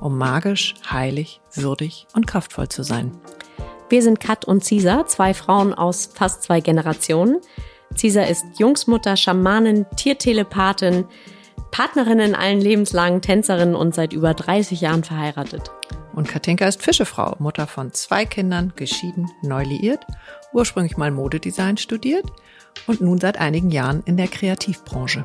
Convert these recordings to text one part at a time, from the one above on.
um magisch, heilig, würdig und kraftvoll zu sein. Wir sind Kat und Cisa, zwei Frauen aus fast zwei Generationen. Cisa ist Jungsmutter, Schamanin, Tiertelepathin, Partnerin in allen lebenslangen Tänzerin und seit über 30 Jahren verheiratet. Und Katinka ist Fischefrau, Mutter von zwei Kindern, geschieden, neu liiert, ursprünglich mal Modedesign studiert und nun seit einigen Jahren in der Kreativbranche.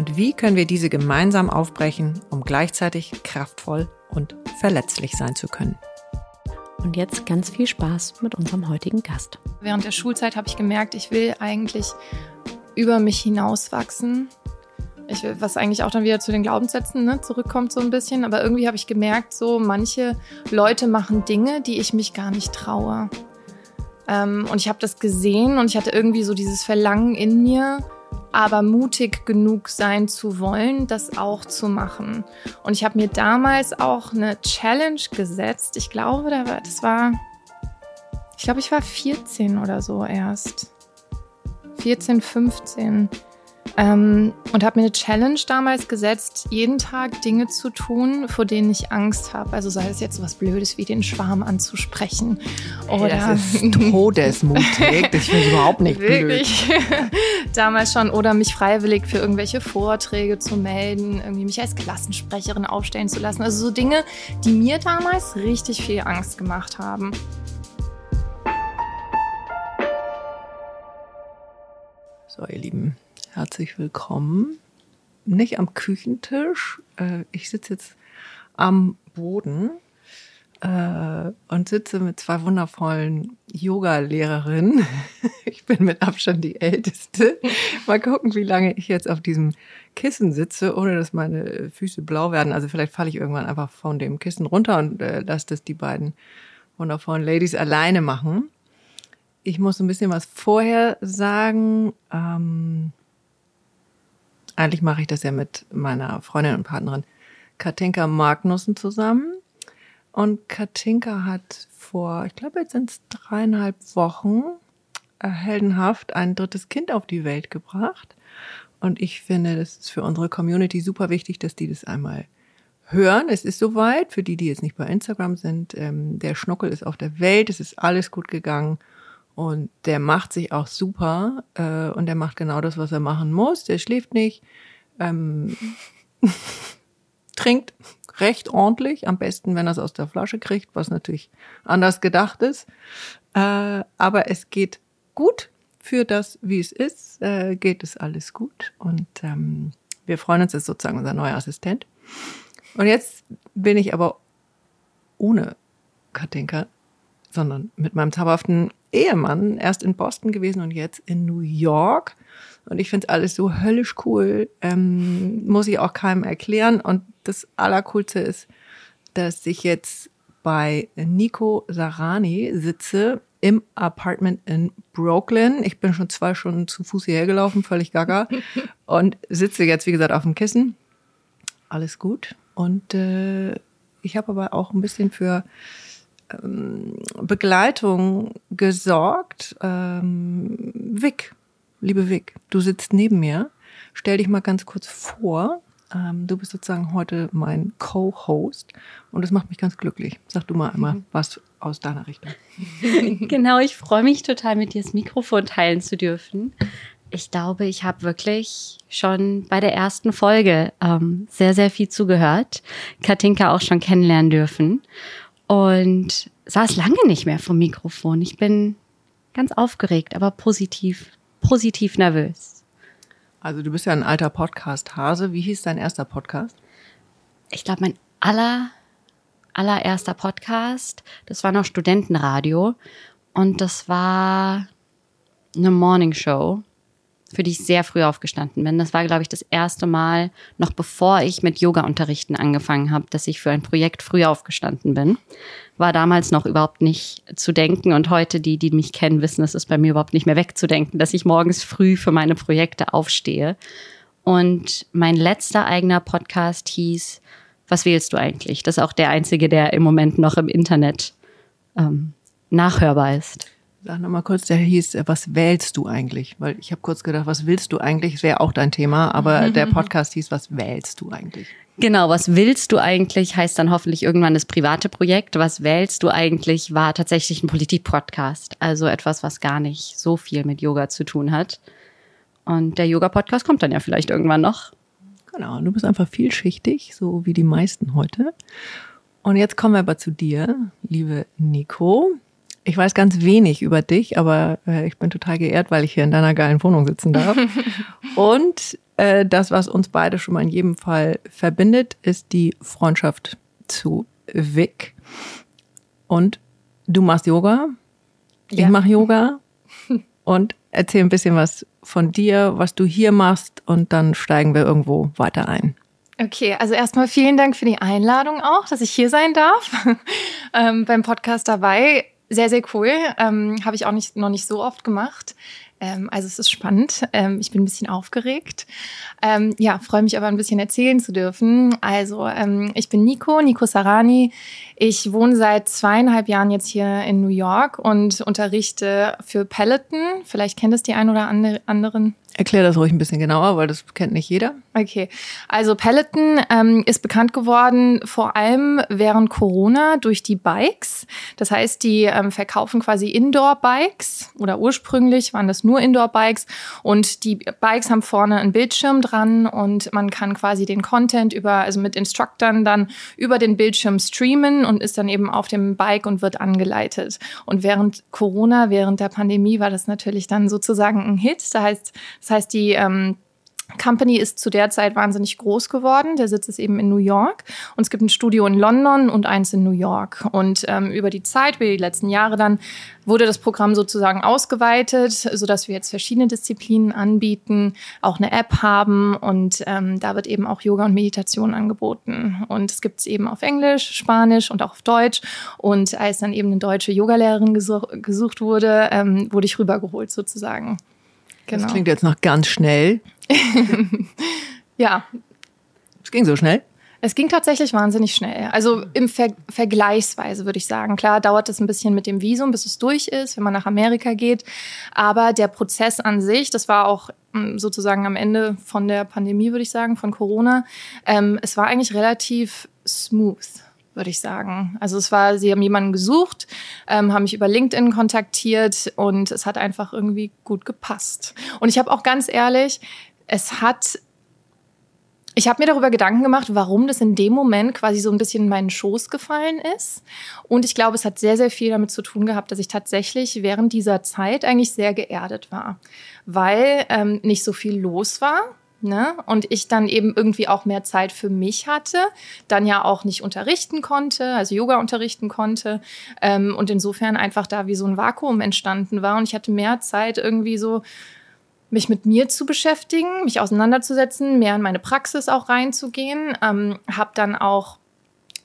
Und wie können wir diese gemeinsam aufbrechen, um gleichzeitig kraftvoll und verletzlich sein zu können? Und jetzt ganz viel Spaß mit unserem heutigen Gast. Während der Schulzeit habe ich gemerkt, ich will eigentlich über mich hinauswachsen. Ich, was eigentlich auch dann wieder zu den Glaubenssätzen ne, zurückkommt so ein bisschen. Aber irgendwie habe ich gemerkt, so manche Leute machen Dinge, die ich mich gar nicht traue. Ähm, und ich habe das gesehen und ich hatte irgendwie so dieses Verlangen in mir, aber mutig genug sein zu wollen, das auch zu machen. Und ich habe mir damals auch eine Challenge gesetzt. Ich glaube, das war, ich glaube, ich war 14 oder so erst. 14, 15 ähm, und habe mir eine Challenge damals gesetzt, jeden Tag Dinge zu tun, vor denen ich Angst habe. Also sei es jetzt so was Blödes wie den Schwarm anzusprechen. Oder das ist todesmutig. Das finde ich überhaupt nicht Wirklich. blöd. damals schon. Oder mich freiwillig für irgendwelche Vorträge zu melden, irgendwie mich als Klassensprecherin aufstellen zu lassen. Also so Dinge, die mir damals richtig viel Angst gemacht haben. So, ihr Lieben, herzlich willkommen. Nicht am Küchentisch. Äh, ich sitze jetzt am Boden äh, und sitze mit zwei wundervollen Yoga-Lehrerinnen. Ich bin mit Abstand die Älteste. Mal gucken, wie lange ich jetzt auf diesem Kissen sitze, ohne dass meine Füße blau werden. Also vielleicht falle ich irgendwann einfach von dem Kissen runter und äh, lasse das die beiden wundervollen Ladies alleine machen. Ich muss ein bisschen was vorher sagen. Ähm, eigentlich mache ich das ja mit meiner Freundin und Partnerin Katinka Magnussen zusammen. Und Katinka hat vor, ich glaube, jetzt sind es dreieinhalb Wochen äh, heldenhaft ein drittes Kind auf die Welt gebracht. Und ich finde, das ist für unsere Community super wichtig, dass die das einmal hören. Es ist soweit, für die, die jetzt nicht bei Instagram sind. Ähm, der Schnuckel ist auf der Welt, es ist alles gut gegangen. Und der macht sich auch super äh, und der macht genau das, was er machen muss. Der schläft nicht, ähm, trinkt recht ordentlich, am besten, wenn er es aus der Flasche kriegt, was natürlich anders gedacht ist. Äh, aber es geht gut für das, wie es ist, äh, geht es alles gut. Und ähm, wir freuen uns, ist sozusagen unser neuer Assistent. Und jetzt bin ich aber ohne Katinka, sondern mit meinem zauberhaften Ehemann erst in Boston gewesen und jetzt in New York. Und ich finde es alles so höllisch cool. Ähm, muss ich auch keinem erklären. Und das Allercoolste ist, dass ich jetzt bei Nico Sarani sitze im Apartment in Brooklyn. Ich bin schon zwei Stunden zu Fuß hierher gelaufen, völlig gaga. und sitze jetzt, wie gesagt, auf dem Kissen. Alles gut. Und äh, ich habe aber auch ein bisschen für ähm, Begleitung gesorgt. Ähm, Vic, liebe Vic, du sitzt neben mir. Stell dich mal ganz kurz vor. Ähm, du bist sozusagen heute mein Co-Host und das macht mich ganz glücklich. Sag du mal einmal mhm. was aus deiner Richtung. genau, ich freue mich total, mit dir das Mikrofon teilen zu dürfen. Ich glaube, ich habe wirklich schon bei der ersten Folge ähm, sehr, sehr viel zugehört. Katinka auch schon kennenlernen dürfen. Und saß lange nicht mehr vom Mikrofon. Ich bin ganz aufgeregt, aber positiv, positiv nervös. Also du bist ja ein alter Podcast-Hase. Wie hieß dein erster Podcast? Ich glaube, mein aller, allererster Podcast, das war noch Studentenradio und das war eine Morning Show für die ich sehr früh aufgestanden bin. Das war, glaube ich, das erste Mal, noch bevor ich mit Yoga-Unterrichten angefangen habe, dass ich für ein Projekt früh aufgestanden bin. War damals noch überhaupt nicht zu denken und heute, die, die mich kennen, wissen, es ist bei mir überhaupt nicht mehr wegzudenken, dass ich morgens früh für meine Projekte aufstehe. Und mein letzter eigener Podcast hieß Was wählst du eigentlich? Das ist auch der einzige, der im Moment noch im Internet ähm, nachhörbar ist. Sag nochmal kurz, der hieß, äh, was wählst du eigentlich? Weil ich habe kurz gedacht, was willst du eigentlich? Wäre auch dein Thema, aber der Podcast hieß, was wählst du eigentlich? Genau, was willst du eigentlich, heißt dann hoffentlich irgendwann das private Projekt. Was wählst du eigentlich, war tatsächlich ein Politik-Podcast. Also etwas, was gar nicht so viel mit Yoga zu tun hat. Und der Yoga-Podcast kommt dann ja vielleicht irgendwann noch. Genau, du bist einfach vielschichtig, so wie die meisten heute. Und jetzt kommen wir aber zu dir, liebe Nico. Ich weiß ganz wenig über dich, aber äh, ich bin total geehrt, weil ich hier in deiner geilen Wohnung sitzen darf. Und äh, das, was uns beide schon mal in jedem Fall verbindet, ist die Freundschaft zu Vic. Und du machst Yoga, Ja. ich mache Yoga. Und erzähl ein bisschen was von dir, was du hier machst, und dann steigen wir irgendwo weiter ein. Okay, also erstmal vielen Dank für die Einladung auch, dass ich hier sein darf ähm, beim Podcast dabei. Sehr, sehr cool. Ähm, Habe ich auch nicht, noch nicht so oft gemacht. Ähm, also es ist spannend. Ähm, ich bin ein bisschen aufgeregt. Ähm, ja, freue mich aber ein bisschen erzählen zu dürfen. Also ähm, ich bin Nico, Nico Sarani. Ich wohne seit zweieinhalb Jahren jetzt hier in New York und unterrichte für Peloton. Vielleicht kennt es die ein oder andere, anderen. Erklär das ruhig ein bisschen genauer, weil das kennt nicht jeder. Okay, also Peloton ähm, ist bekannt geworden vor allem während Corona durch die Bikes. Das heißt, die ähm, verkaufen quasi Indoor-Bikes oder ursprünglich waren das nur Indoor-Bikes und die Bikes haben vorne einen Bildschirm dran und man kann quasi den Content über, also mit Instructern dann über den Bildschirm streamen und ist dann eben auf dem Bike und wird angeleitet. Und während Corona, während der Pandemie war das natürlich dann sozusagen ein Hit. Das heißt, das heißt, die ähm, Company ist zu der Zeit wahnsinnig groß geworden. Der Sitz ist eben in New York. Und es gibt ein Studio in London und eins in New York. Und ähm, über die Zeit, über die letzten Jahre dann, wurde das Programm sozusagen ausgeweitet, sodass wir jetzt verschiedene Disziplinen anbieten, auch eine App haben. Und ähm, da wird eben auch Yoga und Meditation angeboten. Und es gibt es eben auf Englisch, Spanisch und auch auf Deutsch. Und als dann eben eine deutsche Yogalehrerin gesuch gesucht wurde, ähm, wurde ich rübergeholt sozusagen. Genau. Das klingt jetzt noch ganz schnell. Ja, Es ging so schnell. Es ging tatsächlich wahnsinnig schnell. Also im Ver Vergleichsweise würde ich sagen. Klar dauert es ein bisschen mit dem Visum, bis es durch ist, wenn man nach Amerika geht. Aber der Prozess an sich, das war auch mm, sozusagen am Ende von der Pandemie, würde ich sagen, von Corona. Ähm, es war eigentlich relativ smooth würde ich sagen. Also es war, sie haben jemanden gesucht, ähm, haben mich über LinkedIn kontaktiert und es hat einfach irgendwie gut gepasst. Und ich habe auch ganz ehrlich, es hat ich habe mir darüber Gedanken gemacht, warum das in dem Moment quasi so ein bisschen in meinen Schoß gefallen ist. Und ich glaube, es hat sehr, sehr viel damit zu tun gehabt, dass ich tatsächlich während dieser Zeit eigentlich sehr geerdet war, weil ähm, nicht so viel los war. Ne? Und ich dann eben irgendwie auch mehr Zeit für mich hatte, dann ja auch nicht unterrichten konnte, also Yoga unterrichten konnte. Ähm, und insofern einfach da wie so ein Vakuum entstanden war. Und ich hatte mehr Zeit irgendwie so mich mit mir zu beschäftigen, mich auseinanderzusetzen, mehr in meine Praxis auch reinzugehen. Ähm, habe dann auch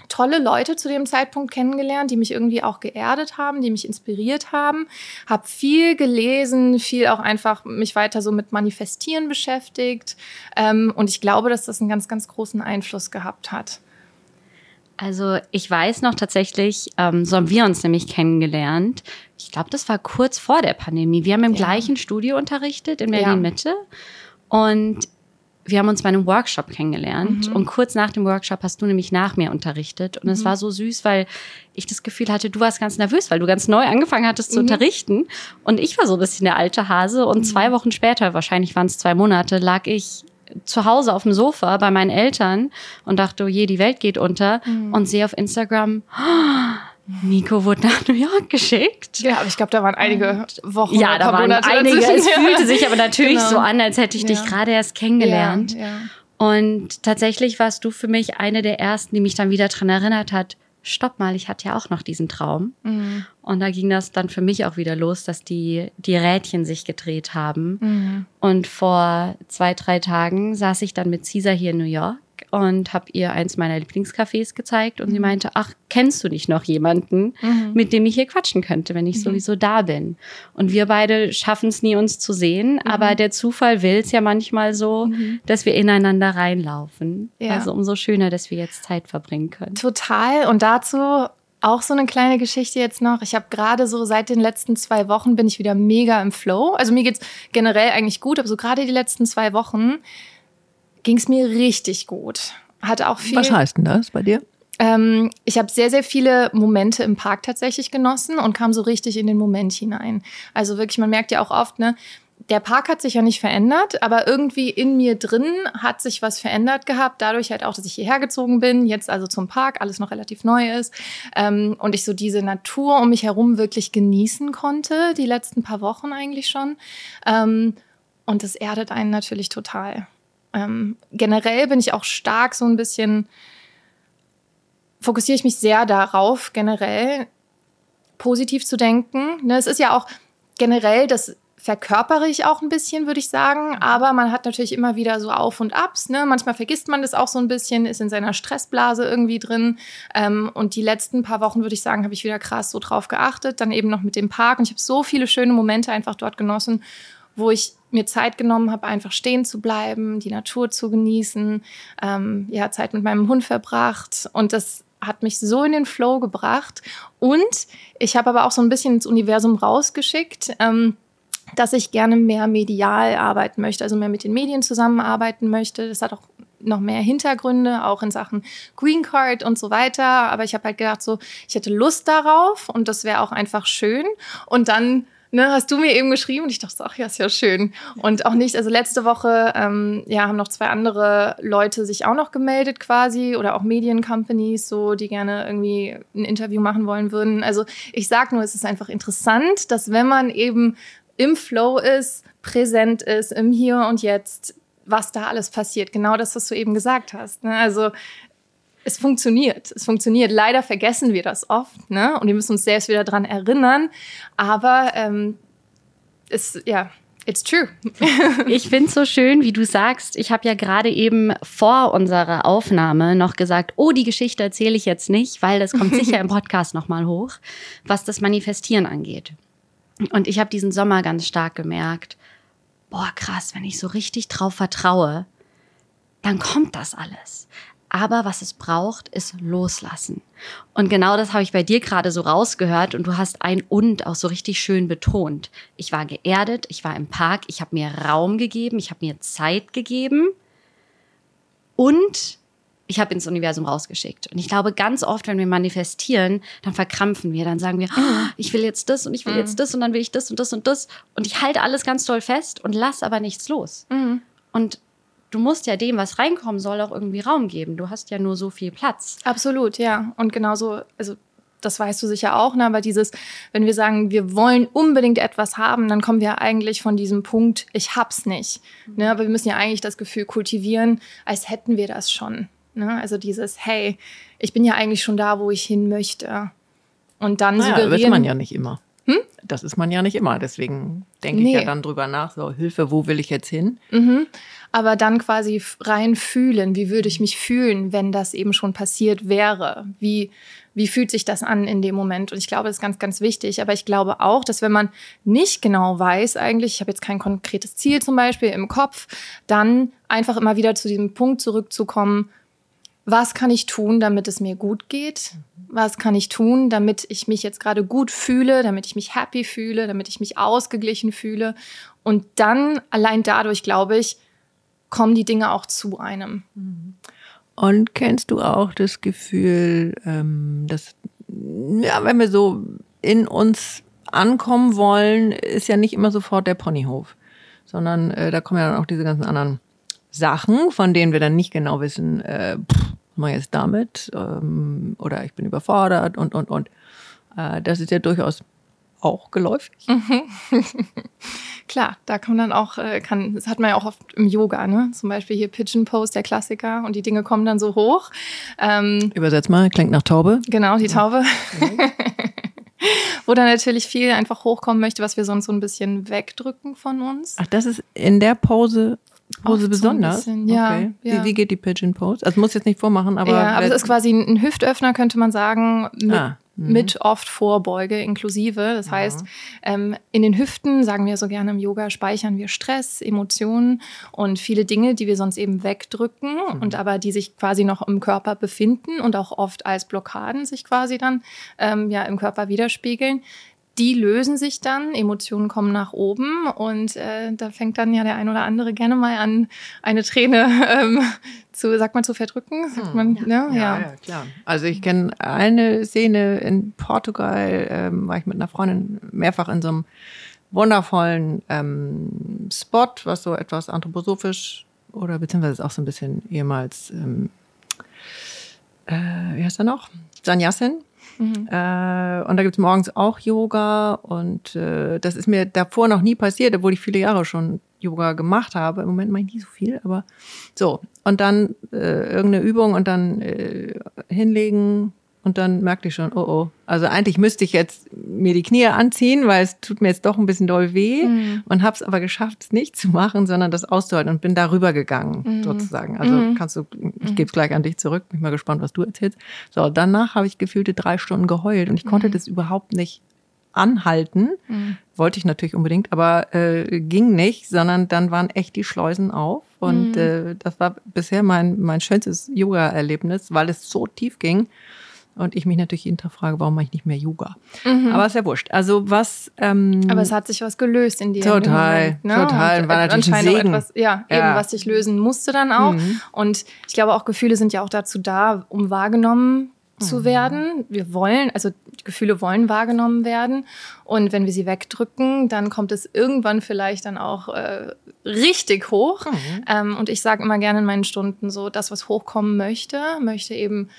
tolle Leute zu dem Zeitpunkt kennengelernt, die mich irgendwie auch geerdet haben, die mich inspiriert haben. Habe viel gelesen, viel auch einfach mich weiter so mit Manifestieren beschäftigt. Ähm, und ich glaube, dass das einen ganz, ganz großen Einfluss gehabt hat. Also ich weiß noch tatsächlich, ähm, so haben wir uns nämlich kennengelernt. Ich glaube, das war kurz vor der Pandemie. Wir haben im Ja. gleichen Studio unterrichtet in Ja. Berlin Mitte und wir haben uns bei einem Workshop kennengelernt Mhm. und kurz nach dem Workshop hast du nämlich nach mir unterrichtet und es Mhm. war so süß, weil ich das Gefühl hatte, du warst ganz nervös, weil du ganz neu angefangen hattest Mhm. zu unterrichten und ich war so ein bisschen der alte Hase und zwei Wochen später, wahrscheinlich waren es zwei Monate, lag ich zu Hause auf dem Sofa bei meinen Eltern und dachte, oh je, die Welt geht unter und sehe auf Instagram, "Ah, Nico wurde nach New York geschickt. Ja, aber ich glaube, da waren einige Wochen. Ja, da waren einige. dazwischen. Es fühlte sich aber natürlich Genau. so an, als hätte ich dich Ja. gerade erst kennengelernt. Ja, ja. Und tatsächlich warst du für mich eine der ersten, die mich dann wieder dran erinnert hat, stopp mal, ich hatte ja auch noch diesen Traum. Mhm. Und da ging das dann für mich auch wieder los, dass die, die Rädchen sich gedreht haben. Mhm. Und vor zwei, drei Tagen saß ich dann mit Caesar hier in New York und habe ihr eins meiner Lieblingscafés gezeigt und sie meinte, ach, kennst du nicht noch jemanden, mit dem ich hier quatschen könnte, wenn ich sowieso da bin? Und wir beide schaffen es nie, uns zu sehen, aber der Zufall will es ja manchmal so, dass wir ineinander reinlaufen. Ja. Also umso schöner, dass wir jetzt Zeit verbringen können. Total. Und dazu auch so eine kleine Geschichte jetzt noch. Ich habe gerade so seit den letzten zwei Wochen bin ich wieder mega im Flow. Also mir geht's generell eigentlich gut, aber so gerade die letzten zwei Wochen ging's mir richtig gut. Hatte auch viel. Was heißt denn das bei dir? Ähm, ich habe sehr, sehr viele Momente im Park tatsächlich genossen und kam so richtig in den Moment hinein. Also wirklich, man merkt ja auch oft, ne, der Park hat sich ja nicht verändert, aber irgendwie in mir drin hat sich was verändert gehabt. Dadurch halt auch, dass ich hierher gezogen bin, jetzt also zum Park, alles noch relativ neu ist. Ähm, und ich so diese Natur um mich herum wirklich genießen konnte, die letzten paar Wochen eigentlich schon. Ähm, und das erdet einen natürlich total. Ähm, generell bin ich auch stark so ein bisschen fokussiere ich mich sehr darauf, generell positiv zu denken. Ne, es ist ja auch generell, das verkörpere ich auch ein bisschen, würde ich sagen. Aber man hat natürlich immer wieder so Auf und Abs. Ne? Manchmal vergisst man das auch so ein bisschen, ist in seiner Stressblase irgendwie drin. Ähm, und die letzten paar Wochen, würde ich sagen, habe ich wieder krass so drauf geachtet. Dann eben noch mit dem Park. Und ich habe so viele schöne Momente einfach dort genossen, wo ich mir Zeit genommen habe, einfach stehen zu bleiben, die Natur zu genießen, ähm, ja, Zeit mit meinem Hund verbracht. Und das hat mich so in den Flow gebracht. Und ich habe aber auch so ein bisschen ins Universum rausgeschickt, ähm, dass ich gerne mehr medial arbeiten möchte, also mehr mit den Medien zusammenarbeiten möchte. Das hat auch noch mehr Hintergründe, auch in Sachen Green Card und so weiter. Aber ich habe halt gedacht, so, ich hätte Lust darauf und das wäre auch einfach schön. Und dann ne, hast du mir eben geschrieben und ich dachte, ach ja, ist ja schön. Und auch nicht, also letzte Woche, ähm, ja, haben noch zwei andere Leute sich auch noch gemeldet quasi oder auch Mediencompanies, so, die gerne irgendwie ein Interview machen wollen würden. Also ich sag nur, es ist einfach interessant, dass wenn man eben im Flow ist, präsent ist, im Hier und Jetzt, was da alles passiert. Genau das, was du eben gesagt hast. Ne? Also es funktioniert. Es funktioniert. Leider vergessen wir das oft, ne? Und wir müssen uns selbst wieder dran erinnern. Aber ähm, es, ja, it's true. Ich finde es so schön, wie du sagst. Ich habe ja gerade eben vor unserer Aufnahme noch gesagt, oh, die Geschichte erzähle ich jetzt nicht, weil das kommt sicher im Podcast nochmal hoch, was das Manifestieren angeht. Und ich habe diesen Sommer ganz stark gemerkt, boah, krass, wenn ich so richtig drauf vertraue, dann kommt das alles. Aber was es braucht, ist loslassen. Und genau das habe ich bei dir gerade so rausgehört und du hast ein und auch so richtig schön betont. Ich war geerdet, ich war im Park, ich habe mir Raum gegeben, ich habe mir Zeit gegeben und ich habe ins Universum rausgeschickt. Und ich glaube, ganz oft, wenn wir manifestieren, dann verkrampfen wir, dann sagen wir, "Ah, ich will jetzt das und ich will jetzt das und dann will ich das und das und das. Und ich halte alles ganz doll fest und lass aber nichts los. Und du musst ja dem, was reinkommen soll, auch irgendwie Raum geben. Du hast ja nur so viel Platz. Absolut, ja. Und genauso, also das weißt du sicher auch, ne? aber dieses, wenn wir sagen, wir wollen unbedingt etwas haben, dann kommen wir eigentlich von diesem Punkt, ich hab's nicht. Ne? Aber wir müssen ja eigentlich das Gefühl kultivieren, als hätten wir das schon. Ne? Also dieses, hey, ich bin ja eigentlich schon da, wo ich hin möchte. Und dann Naja, suggerieren. ist man ja nicht immer. Das ist man ja nicht immer. Deswegen denke ich Nee. ja dann drüber nach, so Hilfe, wo will ich jetzt hin? aber dann quasi rein fühlen, wie würde ich mich fühlen, wenn das eben schon passiert wäre? Wie, wie fühlt sich das an in dem Moment? Und ich glaube, das ist ganz, ganz wichtig. Aber ich glaube auch, dass wenn man nicht genau weiß, eigentlich, ich habe jetzt kein konkretes Ziel zum Beispiel im Kopf, dann einfach immer wieder zu diesem Punkt zurückzukommen, was kann ich tun, damit es mir gut geht? Was kann ich tun, damit ich mich jetzt gerade gut fühle, damit ich mich happy fühle, damit ich mich ausgeglichen fühle? Und dann, allein dadurch, glaube ich, kommen die Dinge auch zu einem. Und kennst du auch das Gefühl, ähm, dass, ja, wenn wir so in uns ankommen wollen, ist ja nicht immer sofort der Ponyhof, sondern äh, da kommen ja dann auch diese ganzen anderen Sachen, von denen wir dann nicht genau wissen, äh, pff, mache ich jetzt damit ähm, oder ich bin überfordert und, und, und. Äh, das ist ja durchaus auch geläufig. Klar, da kann dann auch, äh, kann, das hat man ja auch oft im Yoga, ne? Zum Beispiel hier Pigeon Pose, der Klassiker, und die Dinge kommen dann so hoch. Ähm, Übersetz mal, klingt nach Taube. Genau, die Taube. Wo dann natürlich viel einfach hochkommen möchte, was wir sonst so ein bisschen wegdrücken von uns. Ach, das ist in der Pose Pose Oft besonders? So bisschen, ja, okay. ja. Wie, wie geht die Pigeon Pose? Also muss jetzt nicht vormachen, aber. ja, aber es ist quasi ein Hüftöffner, könnte man sagen, mit, Ah, mhm. mit oft Vorbeuge inklusive. Das heißt, ähm, in den Hüften, sagen wir so gerne im Yoga, speichern wir Stress, Emotionen und viele Dinge, die wir sonst eben wegdrücken Mhm. und aber die sich quasi noch im Körper befinden und auch oft als Blockaden sich quasi dann ähm, ja im Körper widerspiegeln. Die lösen sich dann, Emotionen kommen nach oben und äh, da fängt dann ja der ein oder andere gerne mal an, eine Träne ähm, zu, sagt man, zu verdrücken, sagt man, ne? Hm. Ja, ja, klar. Also ich kenne eine Szene in Portugal, ähm, war ich mit einer Freundin mehrfach in so einem wundervollen ähm, Spot, was so etwas anthroposophisch oder beziehungsweise auch so ein bisschen ehemals, ähm, äh, wie heißt er noch? Sanyasin. Mhm. Äh, und da gibt's morgens auch Yoga und äh, das ist mir davor noch nie passiert, obwohl ich viele Jahre schon Yoga gemacht habe. Im Moment mache ich nie so viel, aber so. Und dann äh, irgendeine Übung und dann äh, hinlegen und dann merkte ich schon, oh oh. Also eigentlich müsste ich jetzt mir die Knie anziehen, weil es tut mir jetzt doch ein bisschen doll weh und habe es aber geschafft, es nicht zu machen, sondern das auszuhalten und bin darüber gegangen, sozusagen. Also kannst du, ich gebe es gleich an dich zurück, bin mal gespannt, was du erzählst. So, danach habe ich gefühlte drei Stunden geheult und ich konnte das überhaupt nicht anhalten. Wollte ich natürlich unbedingt, aber äh, ging nicht, sondern dann waren echt die Schleusen auf. Und äh, das war bisher mein, mein schönstes Yoga-Erlebnis, weil es so tief ging. Und ich mich natürlich jeden Tag frage, warum mache ich nicht mehr Yoga? Aber ist ja wurscht. Also was... Ähm, Aber es hat sich was gelöst in dir. Total, Moment, ne? total. Und War natürlich ein Segen. Etwas, ja, Ja. Mhm. eben, was sich lösen musste dann auch. Und ich glaube auch, Gefühle sind ja auch dazu da, um wahrgenommen zu Mhm. werden. Wir wollen, also Gefühle wollen wahrgenommen werden. Und wenn wir sie wegdrücken, dann kommt es irgendwann vielleicht dann auch äh, richtig hoch. Mhm. Ähm, und ich sage immer gerne in meinen Stunden so, das, was hochkommen möchte, möchte eben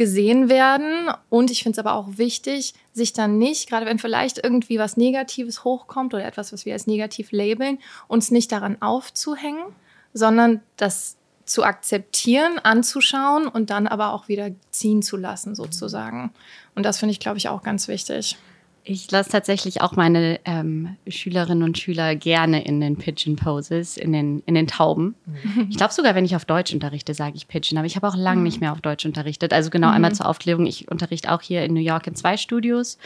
gesehen werden. Und ich finde es aber auch wichtig, sich dann nicht, gerade wenn vielleicht irgendwie was Negatives hochkommt oder etwas, was wir als negativ labeln, uns nicht daran aufzuhängen, sondern das zu akzeptieren, anzuschauen und dann aber auch wieder ziehen zu lassen, sozusagen. Und das finde ich, glaube ich, auch ganz wichtig. Ich lasse tatsächlich auch meine ähm, Schülerinnen und Schüler gerne in den Pigeon Poses, in den, in den Tauben. Ich glaube sogar, wenn ich auf Deutsch unterrichte, sage ich Pigeon, aber ich habe auch lange nicht mehr auf Deutsch unterrichtet. Also genau einmal zur Aufklärung, ich unterrichte auch hier in New York in zwei Studios.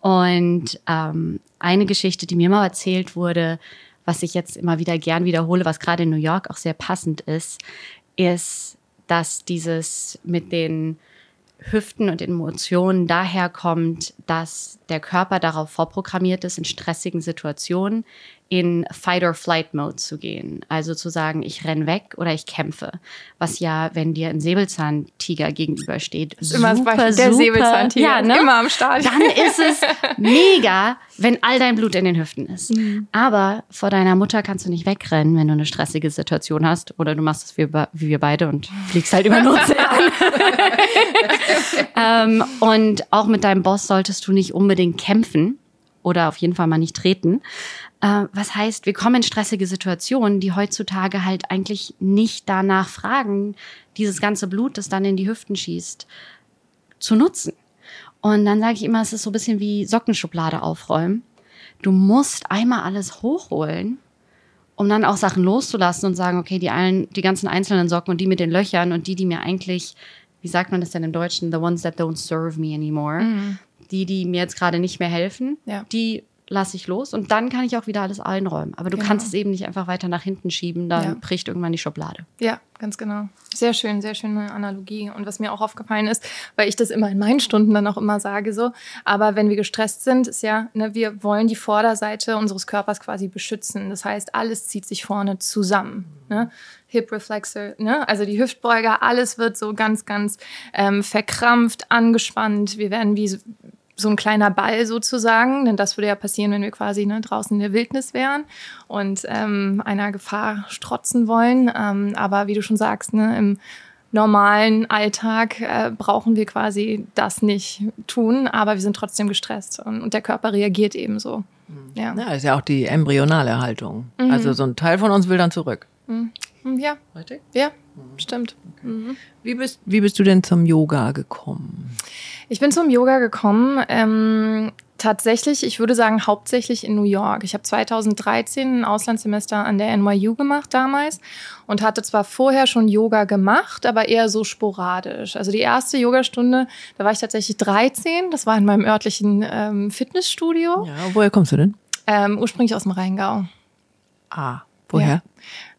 Und ähm, eine Geschichte, die mir mal erzählt wurde, was ich jetzt immer wieder gern wiederhole, was gerade in New York auch sehr passend ist, ist, dass dieses mit den Hüften und Emotionen daher kommt, dass der Körper darauf vorprogrammiert ist, in stressigen Situationen in Fight-or-Flight-Mode zu gehen. Also zu sagen, ich renn weg oder ich kämpfe. Was ja, wenn dir ein Säbelzahntiger gegenübersteht, super, Beispiel, der super, Säbelzahntiger ja, ne? immer am Start. Dann ist es mega, wenn all dein Blut in den Hüften ist. Aber vor deiner Mutter kannst du nicht wegrennen, wenn du eine stressige Situation hast. Oder du machst es wie, wie wir beide und fliegst halt über den Ozean. ähm, und auch mit deinem Boss solltest du nicht unbedingt kämpfen oder auf jeden Fall mal nicht treten. Äh, was heißt, wir kommen in stressige Situationen, die heutzutage halt eigentlich nicht danach fragen, dieses ganze Blut, das dann in die Hüften schießt, zu nutzen. Und dann sage ich immer, es ist so ein bisschen wie Sockenschublade aufräumen. Du musst einmal alles hochholen, um dann auch Sachen loszulassen und sagen, okay, die, allen, die ganzen einzelnen Socken und die mit den Löchern und die, die mir eigentlich, wie sagt man das denn im Deutschen, the ones that don't serve me anymore, die, die mir jetzt gerade nicht mehr helfen, Ja. die lasse ich los und dann kann ich auch wieder alles einräumen. Aber du Genau. kannst es eben nicht einfach weiter nach hinten schieben, dann Ja. bricht irgendwann die Schublade. Ja, ganz genau. Sehr schön, sehr schöne Analogie. Und was mir auch aufgefallen ist, weil ich das immer in meinen Stunden dann auch immer sage so, aber wenn wir gestresst sind, ist ja, ne, wir wollen die Vorderseite unseres Körpers quasi beschützen. Das heißt, alles zieht sich vorne zusammen. Ne? Hip Reflexor, ne? also die Hüftbeuger, alles wird so ganz, ganz ähm, verkrampft, angespannt. Wir werden wie so- ein kleiner Ball sozusagen, denn das würde ja passieren, wenn wir quasi ne, draußen in der Wildnis wären und ähm, einer Gefahr strotzen wollen. Ähm, aber wie du schon sagst, ne, im normalen Alltag äh, brauchen wir quasi das nicht tun, aber wir sind trotzdem gestresst und, und der Körper reagiert ebenso. Ja. Ja, ist ja auch die embryonale Haltung. Also so ein Teil von uns will dann zurück. Mhm. Ja, Richtig? ja, stimmt. Mhm. Wie bist, wie bist du denn zum Yoga gekommen? Ich bin zum Yoga gekommen. Ähm, tatsächlich, ich würde sagen, hauptsächlich in New York. Ich habe 2013 ein Auslandssemester an der NYU gemacht damals und hatte zwar vorher schon Yoga gemacht, aber eher so sporadisch. Also die erste Yogastunde, da war ich tatsächlich 13. Das war in meinem örtlichen ähm, Fitnessstudio, Ja, woher kommst du denn? ähm, ursprünglich aus dem Rheingau. Ah, woher?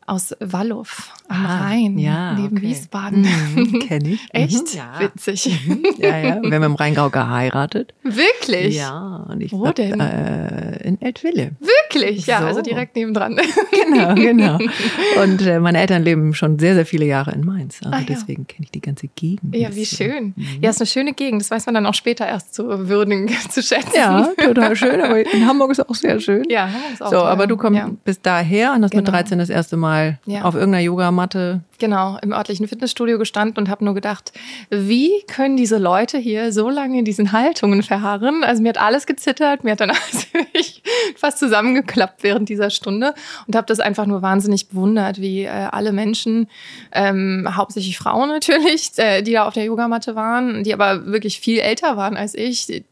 Aus Wallow Ah, Rhein, ja, neben okay. Wiesbaden. Mhm, Kenn ich. Echt? Mhm, ja. Witzig. ja, ja. Wir haben im Rheingau geheiratet. Wirklich? Ja, und ich Wo war, denn? Äh, in Eltville. Wirklich? Ja, So. also direkt nebendran. Genau, genau. Und äh, meine Eltern leben schon sehr, sehr viele Jahre in Mainz. Also Ah, ja. deswegen kenne ich die ganze Gegend. Ja, wie schön. Ja, ist eine schöne Gegend. Das weiß man dann auch später erst zu würdigen, zu schätzen. Ja, total schön. Aber in Hamburg ist auch sehr schön. Ja, Hamburg ist auch So, toll. aber du kommst bis daher und hast mit Genau. 13 das erste Mal Ja. auf irgendeiner Yogamatte. genau, im örtlichen Fitnessstudio gestanden und habe nur gedacht, wie können diese Leute hier so lange in diesen Haltungen verharren? Also mir hat alles gezittert, mir hat dann alles fast zusammengeklappt während dieser Stunde und habe das einfach nur wahnsinnig bewundert, wie äh, alle Menschen, ähm, hauptsächlich Frauen natürlich, äh, die da auf der Yogamatte waren, die aber wirklich viel älter waren als ich, die,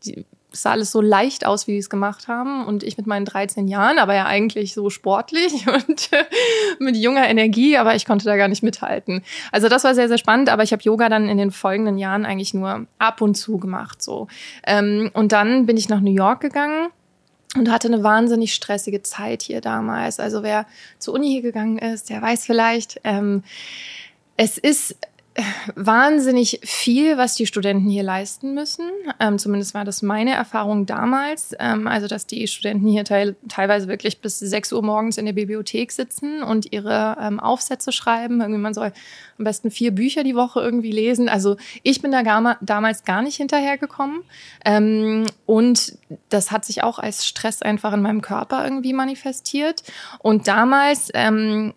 sah alles so leicht aus, wie die es gemacht haben. Und ich mit meinen 13 Jahren, aber ja eigentlich so sportlich und äh, mit junger Energie, aber ich konnte da gar nicht mithalten. Also das war sehr, sehr spannend, aber ich habe Yoga dann in den folgenden Jahren eigentlich nur ab und zu gemacht. So. Ähm, und dann bin ich nach New York gegangen und hatte eine wahnsinnig stressige Zeit hier damals. Also wer zur Uni hier gegangen ist, der weiß vielleicht, ähm, es ist wahnsinnig viel, was die Studenten hier leisten müssen. Ähm, zumindest war das meine Erfahrung damals. Ähm, also, dass die Studenten hier teil teilweise wirklich bis 6 Uhr morgens in der Bibliothek sitzen und ihre ähm, Aufsätze schreiben. Irgendwie man soll am besten vier Bücher die Woche irgendwie lesen. Also ich bin da gar, damals gar nicht hinterhergekommen. Ähm, und das hat sich auch als Stress einfach in meinem Körper irgendwie manifestiert. Und damals ähm,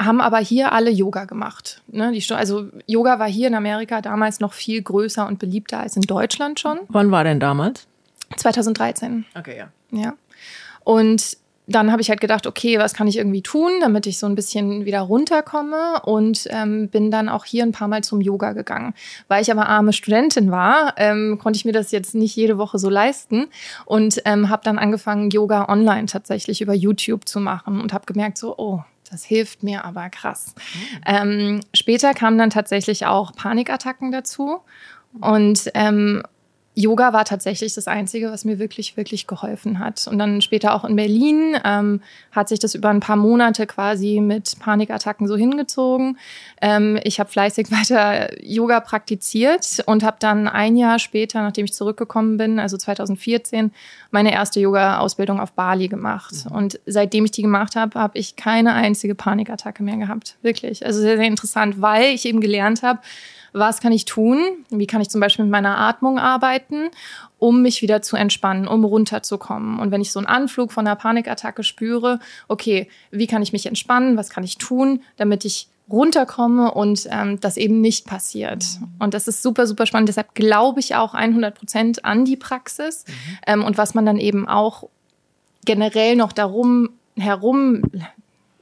haben aber hier alle Yoga gemacht. Ne? Die, also Yoga war hier in Amerika damals noch viel größer und beliebter als in Deutschland schon. Wann war denn damals? 2013. Okay, ja. Ja. Und dann habe ich halt gedacht, okay, was kann ich irgendwie tun, damit ich so ein bisschen wieder runterkomme und ähm, bin dann auch hier ein paar Mal zum Yoga gegangen. Weil ich aber arme Studentin war, ähm, konnte ich mir das jetzt nicht jede Woche so leisten und ähm, habe dann angefangen, Yoga online tatsächlich über YouTube zu machen und habe gemerkt, so, oh, das hilft mir aber krass. Ähm, später kamen dann tatsächlich auch Panikattacken dazu und ähm, Yoga war tatsächlich das Einzige, was mir wirklich, wirklich geholfen hat. Und dann später auch in Berlin ähm, hat sich das über ein paar Monate quasi mit Panikattacken so hingezogen. Ähm, ich habe fleißig weiter Yoga praktiziert und habe dann ein Jahr später, nachdem ich zurückgekommen bin, also 2014, meine erste Yoga-Ausbildung auf Bali gemacht. Und seitdem ich die gemacht habe, habe ich keine einzige Panikattacke mehr gehabt. Wirklich. Also sehr, sehr interessant, weil ich eben gelernt habe, was kann ich tun? Wie kann ich zum Beispiel mit meiner Atmung arbeiten, um mich wieder zu entspannen, um runterzukommen? Und wenn ich so einen Anflug von einer Panikattacke spüre, okay, wie kann ich mich entspannen? Was kann ich tun, damit ich runterkomme und ähm, das eben nicht passiert. Und das ist super, super spannend. Deshalb glaube ich auch 100 Prozent an die Praxis ähm, und was man dann eben auch generell noch darum herum,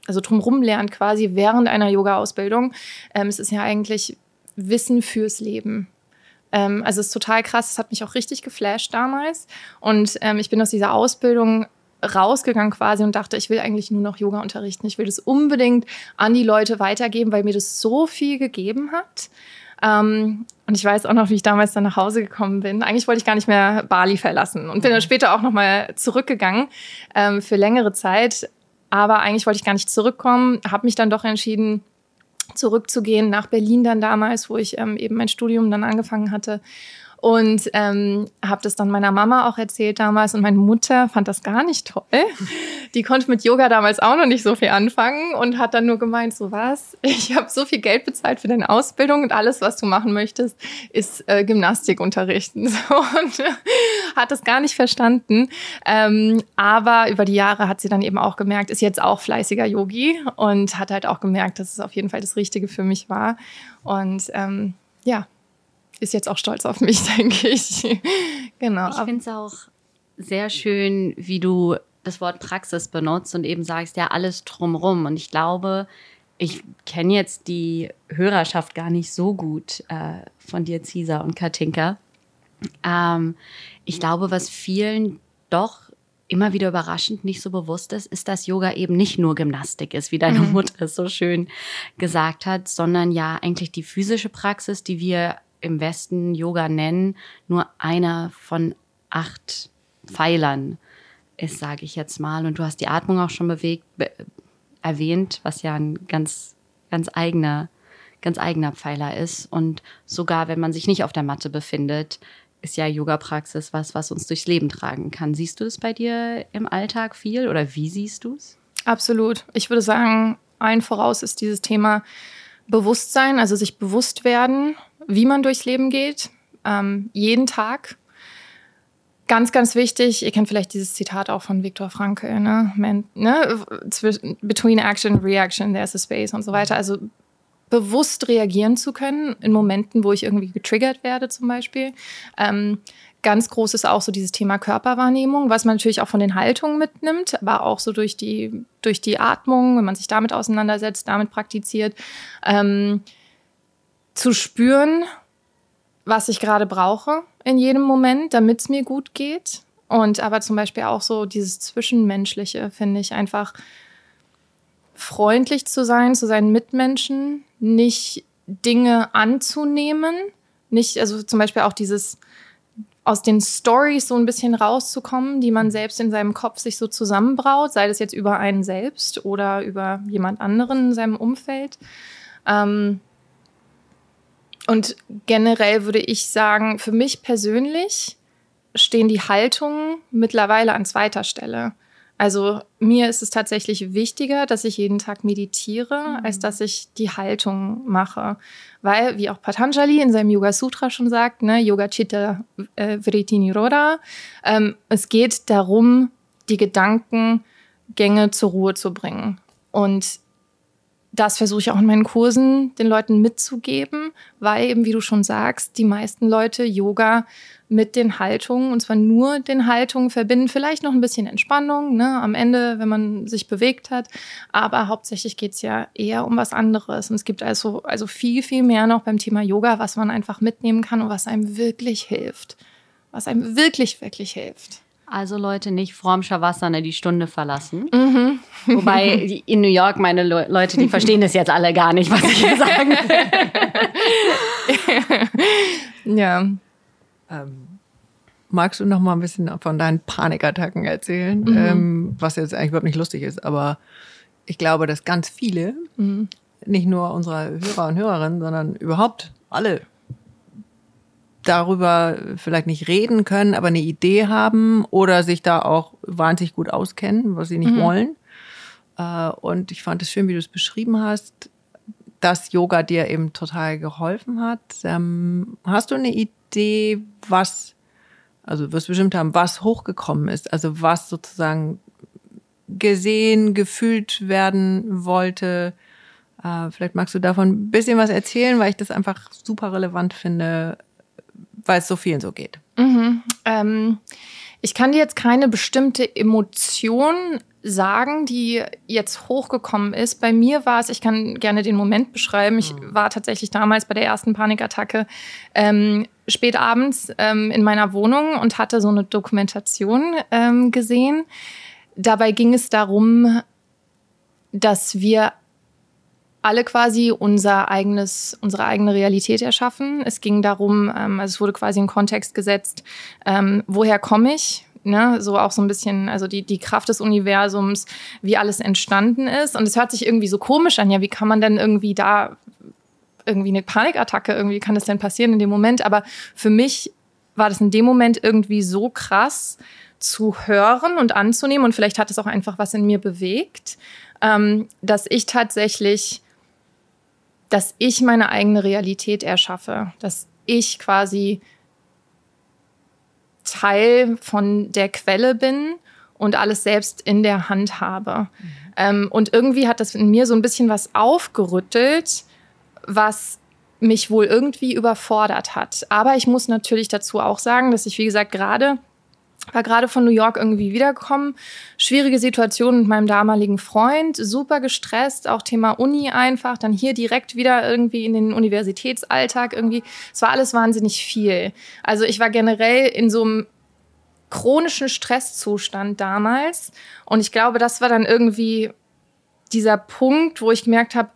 also drumherum lernt quasi während einer Yoga-Ausbildung. Ähm, es ist ja eigentlich Wissen fürs Leben. Ähm, also es ist total krass. Es hat mich auch richtig geflasht damals. Und ähm, ich bin aus dieser Ausbildung rausgegangen quasi und dachte, ich will eigentlich nur noch Yoga unterrichten. Ich will das unbedingt an die Leute weitergeben, weil mir das so viel gegeben hat. Ähm, und ich weiß auch noch, wie ich damals dann nach Hause gekommen bin. Eigentlich wollte ich gar nicht mehr Bali verlassen und bin dann später auch nochmal zurückgegangen ähm, für längere Zeit. Aber eigentlich wollte ich gar nicht zurückkommen, habe mich dann doch entschieden, zurückzugehen nach Berlin dann damals, wo ich ähm, eben mein Studium dann angefangen hatte. Und ähm, habe das dann meiner Mama auch erzählt damals und meine Mutter fand das gar nicht toll. die konnte mit Yoga damals auch noch nicht so viel anfangen und hat dann nur gemeint, so was, ich habe so viel Geld bezahlt für deine Ausbildung und alles, was du machen möchtest, ist äh, Gymnastik unterrichten. So, und hat das gar nicht verstanden. Ähm, aber über die Jahre hat sie dann eben auch gemerkt, ist jetzt auch fleißiger Yogi und hat halt auch gemerkt, dass es auf jeden Fall das Richtige für mich war. Und ähm, ja, ist jetzt auch stolz auf mich, denke ich. genau. Ich finde es auch sehr schön, wie du das Wort Praxis benutzt und eben sagst, ja, alles drumrum. Und ich glaube, ich kenne jetzt die Hörerschaft gar nicht so gut äh, von dir, Cesar und Katinka. Ähm, ich glaube, was vielen doch immer wieder überraschend nicht so bewusst ist, ist, dass Yoga eben nicht nur Gymnastik ist, wie deine mhm. Mutter es so schön gesagt hat, sondern ja eigentlich die physische Praxis, die wir im Westen Yoga nennen, nur einer von acht Pfeilern ist, sage ich jetzt mal. Und du hast die Atmung auch schon bewegt, be erwähnt, was ja ein ganz, ganz eigener, ganz eigener Pfeiler ist. Und sogar wenn man sich nicht auf der Matte befindet, ist ja Yoga-Praxis was, was uns durchs Leben tragen kann. Siehst du das bei dir im Alltag viel oder wie siehst du es? Absolut. Ich würde sagen, ein Voraus ist dieses Thema Bewusstsein, also sich bewusst werden, wie man durchs Leben geht, ähm, jeden Tag. Ganz, ganz wichtig, ihr kennt vielleicht dieses Zitat auch von Viktor Frankl, ne? Man, ne? Between action and reaction, there's a space und so weiter. Also bewusst reagieren zu können in Momenten, wo ich irgendwie getriggert werde zum Beispiel. Ähm, ganz groß ist auch so dieses Thema Körperwahrnehmung, was man natürlich auch von den Haltungen mitnimmt, aber auch so durch die, durch die Atmung, wenn man sich damit auseinandersetzt, damit praktiziert. Ähm, zu spüren, was ich gerade brauche in jedem Moment, damit es mir gut geht. Und aber zum Beispiel auch so dieses Zwischenmenschliche, finde ich einfach freundlich zu sein zu seinen Mitmenschen, nicht Dinge anzunehmen, nicht, also zum Beispiel auch dieses aus den Stories so ein bisschen rauszukommen, die man selbst in seinem Kopf sich so zusammenbraut, sei das jetzt über einen selbst oder über jemand anderen in seinem Umfeld. Ähm, und generell würde ich sagen, für mich persönlich stehen die Haltungen mittlerweile an zweiter Stelle. Also mir ist es tatsächlich wichtiger, dass ich jeden Tag meditiere, mhm. als dass ich die Haltung mache. Weil, wie auch Patanjali in seinem Yoga Sutra schon sagt, ne, Yoga Chitta äh, Vritti Niroda, ähm, es geht darum, die Gedankengänge zur Ruhe zu bringen. Und das versuche ich auch in meinen Kursen den Leuten mitzugeben, weil eben, wie du schon sagst, die meisten Leute Yoga mit den Haltungen, und zwar nur den Haltungen verbinden, vielleicht noch ein bisschen Entspannung ne, am Ende, wenn man sich bewegt hat, aber hauptsächlich geht's ja eher um was anderes. Und es gibt also, also viel, viel mehr noch beim Thema Yoga, was man einfach mitnehmen kann und was einem wirklich hilft. Was einem wirklich, wirklich hilft. Also Leute nicht vorm Shavasana die Stunde verlassen. Mhm. Wobei in New York meine Le Leute, die verstehen das jetzt alle gar nicht, was ich hier sagen will. ja. Ähm, magst du noch mal ein bisschen von deinen Panikattacken erzählen? Mhm. Ähm, was jetzt eigentlich überhaupt nicht lustig ist, aber ich glaube, dass ganz viele, mhm. nicht nur unsere Hörer und Hörerinnen, sondern überhaupt alle darüber vielleicht nicht reden können, aber eine Idee haben oder sich da auch wahnsinnig gut auskennen, was sie nicht mhm. wollen. Äh, und ich fand es schön, wie du es beschrieben hast, dass Yoga dir eben total geholfen hat. Ähm, hast du eine Idee, was, also wirst bestimmt haben, was hochgekommen ist, also was sozusagen gesehen, gefühlt werden wollte? Äh, vielleicht magst du davon ein bisschen was erzählen, weil ich das einfach super relevant finde, weil es so vielen so geht. Mhm. Ähm, ich kann dir jetzt keine bestimmte Emotion sagen, die jetzt hochgekommen ist. Bei mir war es, ich kann gerne den Moment beschreiben. Ich mhm. war tatsächlich damals bei der ersten Panikattacke ähm, spät abends ähm, in meiner Wohnung und hatte so eine Dokumentation ähm, gesehen. Dabei ging es darum, dass wir alle quasi unser eigenes, unsere eigene Realität erschaffen. Es ging darum, ähm, also es wurde quasi im Kontext gesetzt, ähm, woher komme ich? Ne, so auch so ein bisschen, also die, die Kraft des Universums, wie alles entstanden ist. Und es hört sich irgendwie so komisch an, ja, wie kann man denn irgendwie da irgendwie eine Panikattacke, irgendwie kann das denn passieren in dem Moment? Aber für mich war das in dem Moment irgendwie so krass zu hören und anzunehmen und vielleicht hat es auch einfach was in mir bewegt, ähm, dass ich tatsächlich, dass ich meine eigene Realität erschaffe, dass ich quasi Teil von der Quelle bin und alles selbst in der Hand habe. Mhm. Ähm, und irgendwie hat das in mir so ein bisschen was aufgerüttelt, was mich wohl irgendwie überfordert hat. Aber ich muss natürlich dazu auch sagen, dass ich, wie gesagt, gerade war gerade von New York irgendwie wiedergekommen. Schwierige Situation mit meinem damaligen Freund, super gestresst, auch Thema Uni einfach, dann hier direkt wieder irgendwie in den Universitätsalltag irgendwie. Es war alles wahnsinnig viel. Also ich war generell in so einem chronischen Stresszustand damals und ich glaube, das war dann irgendwie dieser Punkt, wo ich gemerkt habe,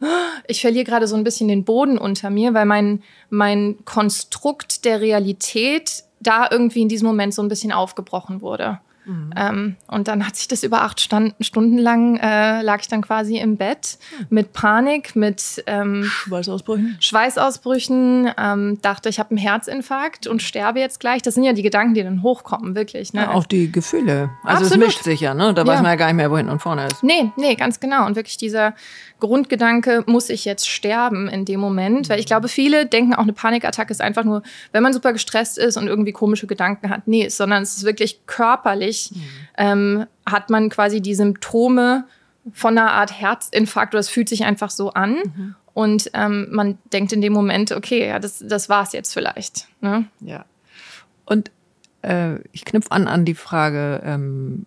ich verliere gerade so ein bisschen den Boden unter mir, weil mein, mein Konstrukt der Realität da irgendwie in diesem Moment so ein bisschen aufgebrochen wurde. Mhm. Ähm, und dann hat sich das über acht Stand, Stunden lang, äh, lag ich dann quasi im Bett mhm. mit Panik, mit ähm, Schweißausbrüchen, Schweißausbrüchen ähm, dachte, ich habe einen Herzinfarkt und sterbe jetzt gleich. Das sind ja die Gedanken, die dann hochkommen, wirklich. Ne? Ja, auch die Gefühle. Also Absolut. es mischt sich ja, ne? Da ja. weiß man ja gar nicht mehr, wo hinten und vorne ist. Nee, nee, ganz genau. Und wirklich dieser Grundgedanke, muss ich jetzt sterben in dem Moment? Mhm. Weil ich glaube, viele denken auch, eine Panikattacke ist einfach nur, wenn man super gestresst ist und irgendwie komische Gedanken hat. Nee, sondern es ist wirklich körperlich, mhm. ähm, hat man quasi die Symptome von einer Art Herzinfarkt oder es fühlt sich einfach so an. Mhm. Und ähm, man denkt in dem Moment, okay, ja, das, das war es jetzt vielleicht. Ne? Ja. Und äh, ich knüpfe an an die Frage ähm,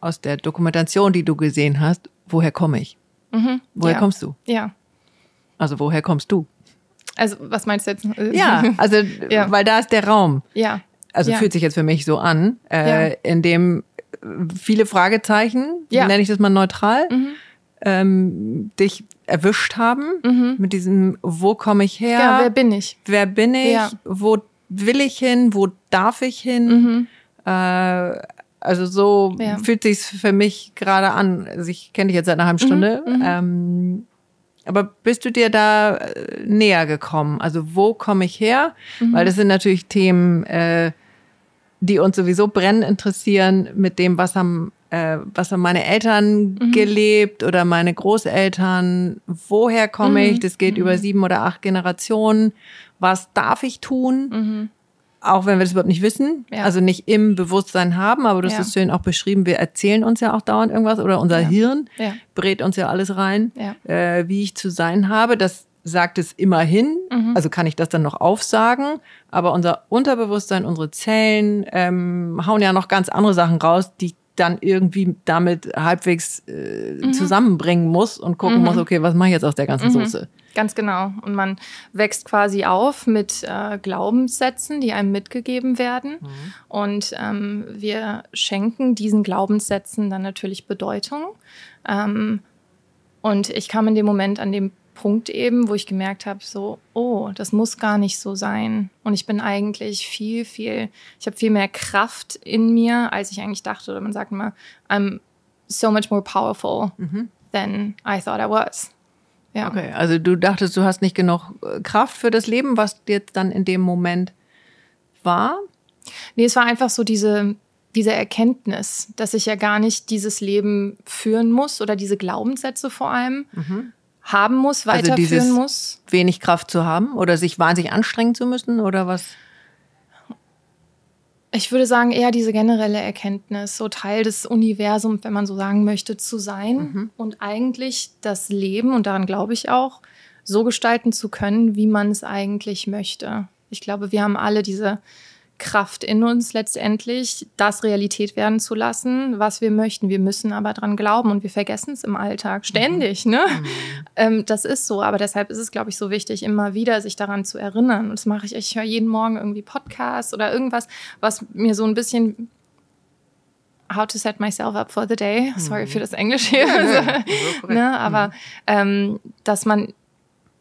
aus der Dokumentation, die du gesehen hast, woher komme ich? Mhm. Woher ja. kommst du? Ja. Also woher kommst du? Also was meinst du jetzt? Ja, also ja. weil da ist der Raum. Ja. Also ja. fühlt sich jetzt für mich so an, äh, ja. in dem viele Fragezeichen, ja. nenne ich das mal neutral, mhm. ähm, dich erwischt haben mhm. mit diesem, wo komme ich her? Ja, wer bin ich? Wer bin ich? Wo will ich hin? Wo darf ich hin? Mhm. Äh, also so fühlt sich's für mich gerade an. Also ich kenne dich jetzt seit einer halben Stunde. Mhm, mhm, ähm, aber bist du dir da äh, näher gekommen? Also wo komme ich her? Mhm. Weil das sind natürlich Themen, äh, die uns sowieso brennend interessieren mit dem, was haben, äh, was haben meine Eltern mhm. gelebt oder meine Großeltern. Woher komme mhm. ich? Das geht über mhm. sieben oder acht Generationen. Was darf ich tun? auch wenn wir das überhaupt nicht wissen, ja. also nicht im Bewusstsein haben, aber du hast ja. es schön auch beschrieben, wir erzählen uns ja auch dauernd irgendwas oder unser ja. Hirn brät uns ja alles rein, äh, wie ich zu sein habe. Das sagt es immerhin, mhm. also kann ich das dann noch aufsagen, aber unser Unterbewusstsein, unsere Zellen ähm, hauen ja noch ganz andere Sachen raus, die dann irgendwie damit halbwegs äh, mhm. zusammenbringen muss und gucken mhm. muss, okay, was mache ich jetzt aus der ganzen mhm. Soße? Ganz genau. Und man wächst quasi auf mit äh, Glaubenssätzen, die einem mitgegeben werden. Mhm. Und ähm, wir schenken diesen Glaubenssätzen dann natürlich Bedeutung. Ähm, und ich kam in dem Moment an dem Punkt eben, wo ich gemerkt habe, so, oh, das muss gar nicht so sein. Und ich bin eigentlich viel, viel, ich habe viel mehr Kraft in mir, als ich eigentlich dachte. Oder man sagt immer, I'm so much more powerful mhm. than I thought I was. Ja. Okay, also du dachtest, du hast nicht genug äh, Kraft für das Leben, was jetzt dann in dem Moment war? Nee, es war einfach so diese, diese Erkenntnis, dass ich ja gar nicht dieses Leben führen muss oder diese Glaubenssätze vor allem mhm. Haben muss, also weiterführen also muss. Wenig Kraft zu haben oder sich wahnsinnig anstrengen zu müssen oder was? Ich würde sagen, eher diese generelle Erkenntnis, so Teil des Universums, wenn man so sagen möchte, zu sein mhm. und eigentlich das Leben, und daran glaube ich auch, so gestalten zu können, wie man es eigentlich möchte. Ich glaube, wir haben alle diese Kraft in uns letztendlich, das Realität werden zu lassen, was wir möchten. Wir müssen aber dran glauben und wir vergessen es im Alltag ständig. Mhm. Ne? Mhm. Ähm, das ist so, aber deshalb ist es, glaube ich, so wichtig, immer wieder sich daran zu erinnern. Und das mache ich. Ich höre jeden Morgen irgendwie Podcasts oder irgendwas, was mir so ein bisschen How to set myself up for the day. Sorry mhm. für das Englisch hier. Ja, ne? Aber mhm. ähm, dass man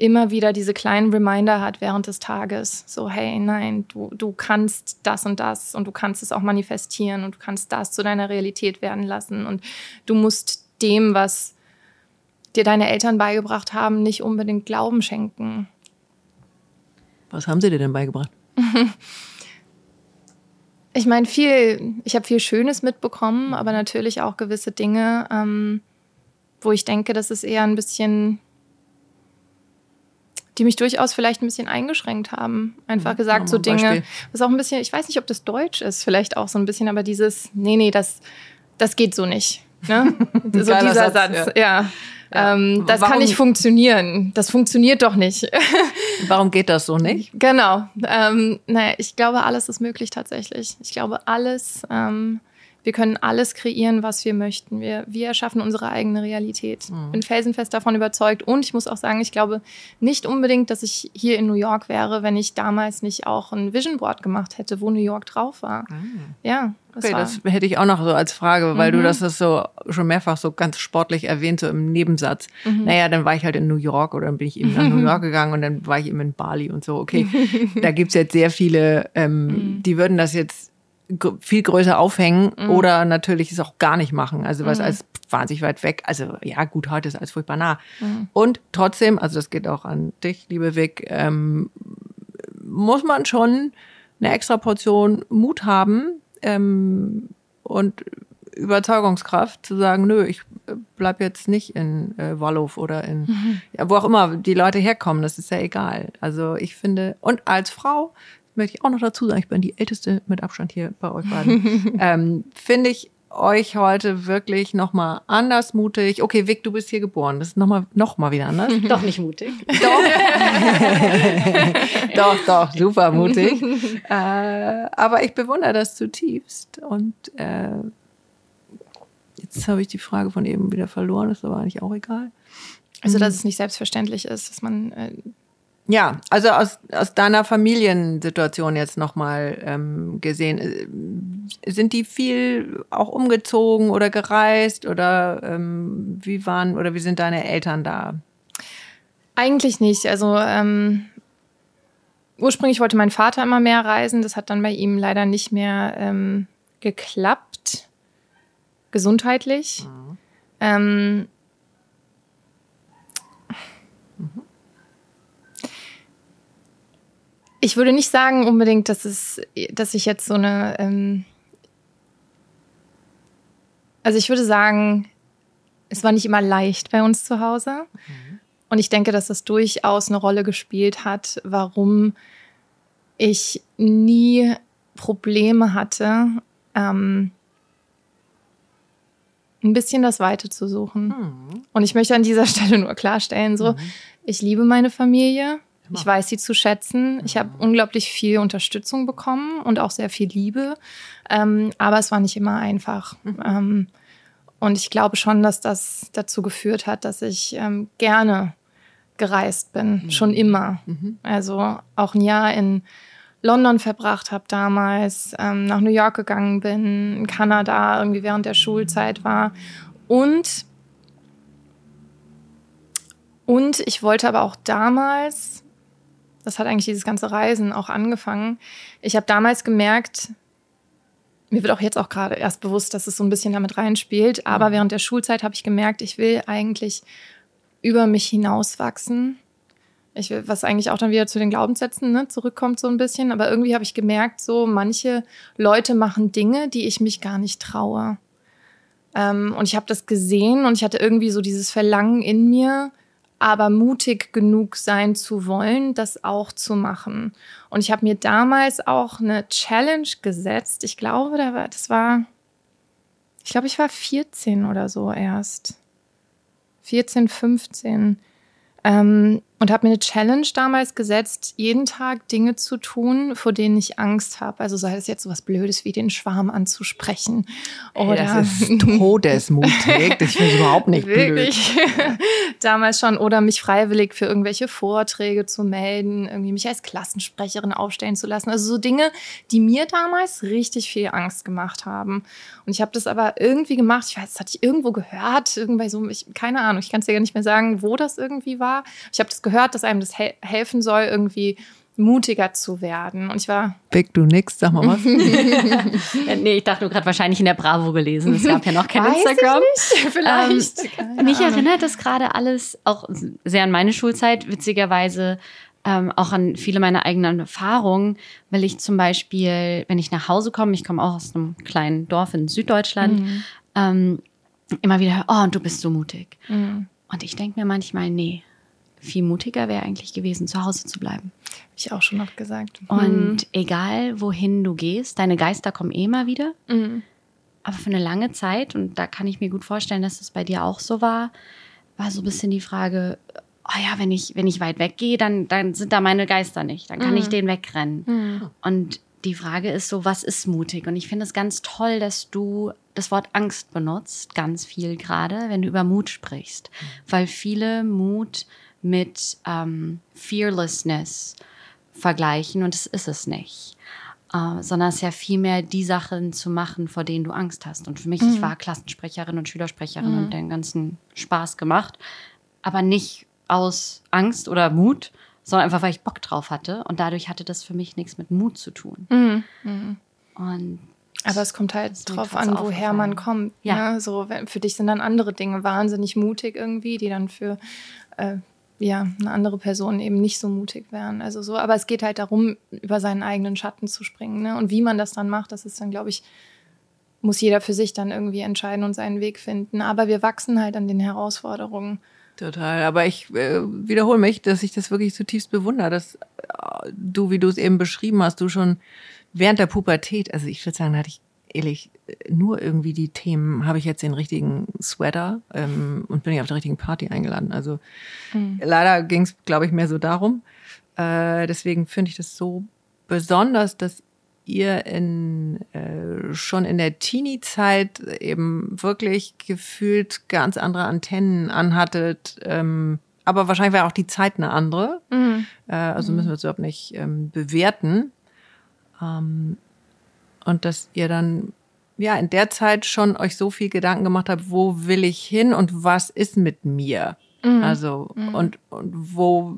immer wieder diese kleinen Reminder hat während des Tages. So, hey, nein, du, du kannst das und das und du kannst es auch manifestieren und du kannst das zu deiner Realität werden lassen und du musst dem, was dir deine Eltern beigebracht haben, nicht unbedingt Glauben schenken. Was haben sie dir denn beigebracht? Ich meine, viel, ich habe viel Schönes mitbekommen, aber natürlich auch gewisse Dinge, ähm, wo ich denke, dass es eher ein bisschen, die mich durchaus vielleicht ein bisschen eingeschränkt haben. Einfach Mhm. gesagt, so Dinge, Beispiel. was auch ein bisschen, ich weiß nicht, ob das Deutsch ist, vielleicht auch so ein bisschen, aber dieses, nee, nee, das, das geht so nicht. Ne? so Geiler dieser Satz, Satz, ja. Ja. Ähm, das kann Warum- nicht funktionieren. Das funktioniert doch nicht. Warum geht das so nicht? Genau. Ähm, naja, ich glaube, alles ist möglich tatsächlich. Ich glaube, alles, ähm, wir können alles kreieren, was wir möchten. Wir, wir erschaffen unsere eigene Realität. Bin felsenfest davon überzeugt. Und ich muss auch sagen, ich glaube nicht unbedingt, dass ich hier in New York wäre, wenn ich damals nicht auch ein Vision Board gemacht hätte, wo New York drauf war. Ja, das Okay, war. das hätte ich auch noch so als Frage, weil du das ist so schon mehrfach so ganz sportlich erwähnt, so im Nebensatz. Naja, dann war ich halt in New York oder dann bin ich eben nach New York gegangen und dann war ich eben in Bali und so. Okay, da gibt's jetzt sehr viele, ähm, die würden das jetzt viel größer aufhängen oder natürlich es auch gar nicht machen. Also was als wahnsinnig weit weg. Also ja, gut, heute ist alles furchtbar nah. Und trotzdem, also das geht auch an dich, liebe Vic, ähm, muss man schon eine extra Portion Mut haben ähm, und Überzeugungskraft zu sagen, nö, ich äh, bleib jetzt nicht in äh, Waldorf oder in ja, wo auch immer die Leute herkommen, das ist ja egal. Also ich finde, und als Frau möchte ich auch noch dazu sagen, ich bin die älteste mit Abstand hier bei euch beiden, ähm, finde ich euch heute wirklich nochmal anders mutig. Okay, Vic, du bist hier geboren. Das ist nochmal noch mal wieder anders. Doch nicht mutig. doch, doch, super mutig. äh, aber ich bewundere das zutiefst. Und äh, jetzt habe ich die Frage von eben wieder verloren, ist aber eigentlich auch egal. Also, dass es nicht selbstverständlich ist, dass man äh, Ja, also aus, aus deiner Familiensituation jetzt nochmal ähm, gesehen, äh, sind die viel auch umgezogen oder gereist oder ähm, wie waren oder wie sind deine Eltern da? Eigentlich nicht. Also ähm, ursprünglich wollte mein Vater immer mehr reisen. Das hat dann bei ihm leider nicht mehr ähm, geklappt. Gesundheitlich. Ähm, ich würde nicht sagen unbedingt, dass es, dass ich jetzt so eine, ähm, also ich würde sagen, es war nicht immer leicht bei uns zu Hause. Und ich denke, dass das durchaus eine Rolle gespielt hat, warum ich nie Probleme hatte, ähm, ein bisschen das Weite zu suchen. Und ich möchte an dieser Stelle nur klarstellen, so, ich liebe meine Familie. Ich weiß sie zu schätzen. Ich habe unglaublich viel Unterstützung bekommen und auch sehr viel Liebe. Ähm, aber es war nicht immer einfach. Ähm, und ich glaube schon, dass das dazu geführt hat, dass ich ähm, gerne gereist bin, schon immer. Also auch ein Jahr in London verbracht habe damals, ähm, nach New York gegangen bin, in Kanada irgendwie während der Schulzeit war. Und, und ich wollte aber auch damals, das hat eigentlich dieses ganze Reisen auch angefangen, ich habe damals gemerkt, mir wird auch jetzt auch gerade erst bewusst, dass es so ein bisschen damit reinspielt, aber während der Schulzeit habe ich gemerkt, ich will eigentlich über mich hinauswachsen. Ich will, was eigentlich auch dann wieder zu den Glaubenssätzen ne, zurückkommt so ein bisschen. Aber irgendwie habe ich gemerkt, so manche Leute machen Dinge, die ich mich gar nicht traue. Ähm, und ich habe das gesehen und ich hatte irgendwie so dieses Verlangen in mir, aber mutig genug sein zu wollen, das auch zu machen. Und ich habe mir damals auch eine Challenge gesetzt. Ich glaube, das war, ich glaube, ich war 14 oder so erst. 14, 15. Ähm, und habe mir eine Challenge damals gesetzt, jeden Tag Dinge zu tun, vor denen ich Angst habe. Also sei es jetzt so was Blödes wie den Schwarm anzusprechen. Oder das ist todesmutig. Das finde ich überhaupt nicht Wirklich. blöd. Damals schon. Oder mich freiwillig für irgendwelche Vorträge zu melden, irgendwie mich als Klassensprecherin aufstellen zu lassen. Also so Dinge, die mir damals richtig viel Angst gemacht haben. Und ich habe das aber irgendwie gemacht. Ich weiß, das hatte ich irgendwo gehört. Irgendwie so, ich, keine Ahnung, ich kann es dir gar nicht mehr sagen, wo das irgendwie war. Ich habe das gehört, dass einem das he helfen soll, irgendwie mutiger zu werden. Und ich war Vic, du nix, sag mal was. Äh, nee, ich dachte nur gerade wahrscheinlich in der Bravo gelesen. Es gab ja noch kein Weiß ich Instagram. nicht, vielleicht. Ähm, mich erinnert das gerade alles auch sehr an meine Schulzeit. Witzigerweise ähm, auch an viele meiner eigenen Erfahrungen, weil ich zum Beispiel, wenn ich nach Hause komme, ich komme auch aus einem kleinen Dorf in Süddeutschland, Mhm. ähm, immer wieder höre, oh, und du bist so mutig. Mhm. Und ich denke mir manchmal, nee, viel mutiger wäre eigentlich gewesen, zu Hause zu bleiben. Hab ich auch schon oft gesagt. Und egal, wohin du gehst, deine Geister kommen eh immer wieder. Mhm. Aber für eine lange Zeit, und da kann ich mir gut vorstellen, dass es bei dir auch so war, war so ein bisschen die Frage, oh ja, wenn ich, wenn ich weit weggehe, dann, dann sind da meine Geister nicht. Dann kann ich denen wegrennen. Und die Frage ist so, was ist mutig? Und ich finde es ganz toll, dass du das Wort Angst benutzt, ganz viel gerade, wenn du über Mut sprichst. Weil viele Mut mit ähm, Fearlessness vergleichen und das ist es nicht. Äh, sondern es ist ja vielmehr die Sachen zu machen, vor denen du Angst hast. Und für mich, ich war Klassensprecherin und Schülersprecherin und den ganzen Spaß gemacht, aber nicht aus Angst oder Mut, sondern einfach, weil ich Bock drauf hatte. Und dadurch hatte das für mich nichts mit Mut zu tun. Mhm. Und Aber es kommt halt drauf an, woher man kommt. Ja. Ne? So, für dich sind dann andere Dinge wahnsinnig mutig irgendwie, die dann für äh, ja, eine andere Person eben nicht so mutig wären. Also so, aber es geht halt darum, über seinen eigenen Schatten zu springen. Ne? Und wie man das dann macht, das ist dann, glaube ich, muss jeder für sich dann irgendwie entscheiden und seinen Weg finden. Aber wir wachsen halt an den Herausforderungen. Total. Aber ich äh, wiederhole mich, dass ich das wirklich zutiefst bewundere, dass äh, du, wie du es eben beschrieben hast, du schon während der Pubertät, also ich würde sagen, hatte ich ehrlich nur irgendwie die Themen, habe ich jetzt den richtigen Sweater ähm, und bin ich auf der richtigen Party eingeladen. Also leider ging es, glaube ich, mehr so darum. Äh, deswegen finde ich das so besonders, dass ihr in äh, schon in der Teenie-Zeit eben wirklich gefühlt ganz andere Antennen anhattet. Ähm, aber wahrscheinlich war auch die Zeit eine andere. Äh, also müssen wir es überhaupt nicht ähm, bewerten. Ähm, und dass ihr dann ja in der Zeit schon euch so viel Gedanken gemacht habt, wo will ich hin und was ist mit mir? Also und, und wo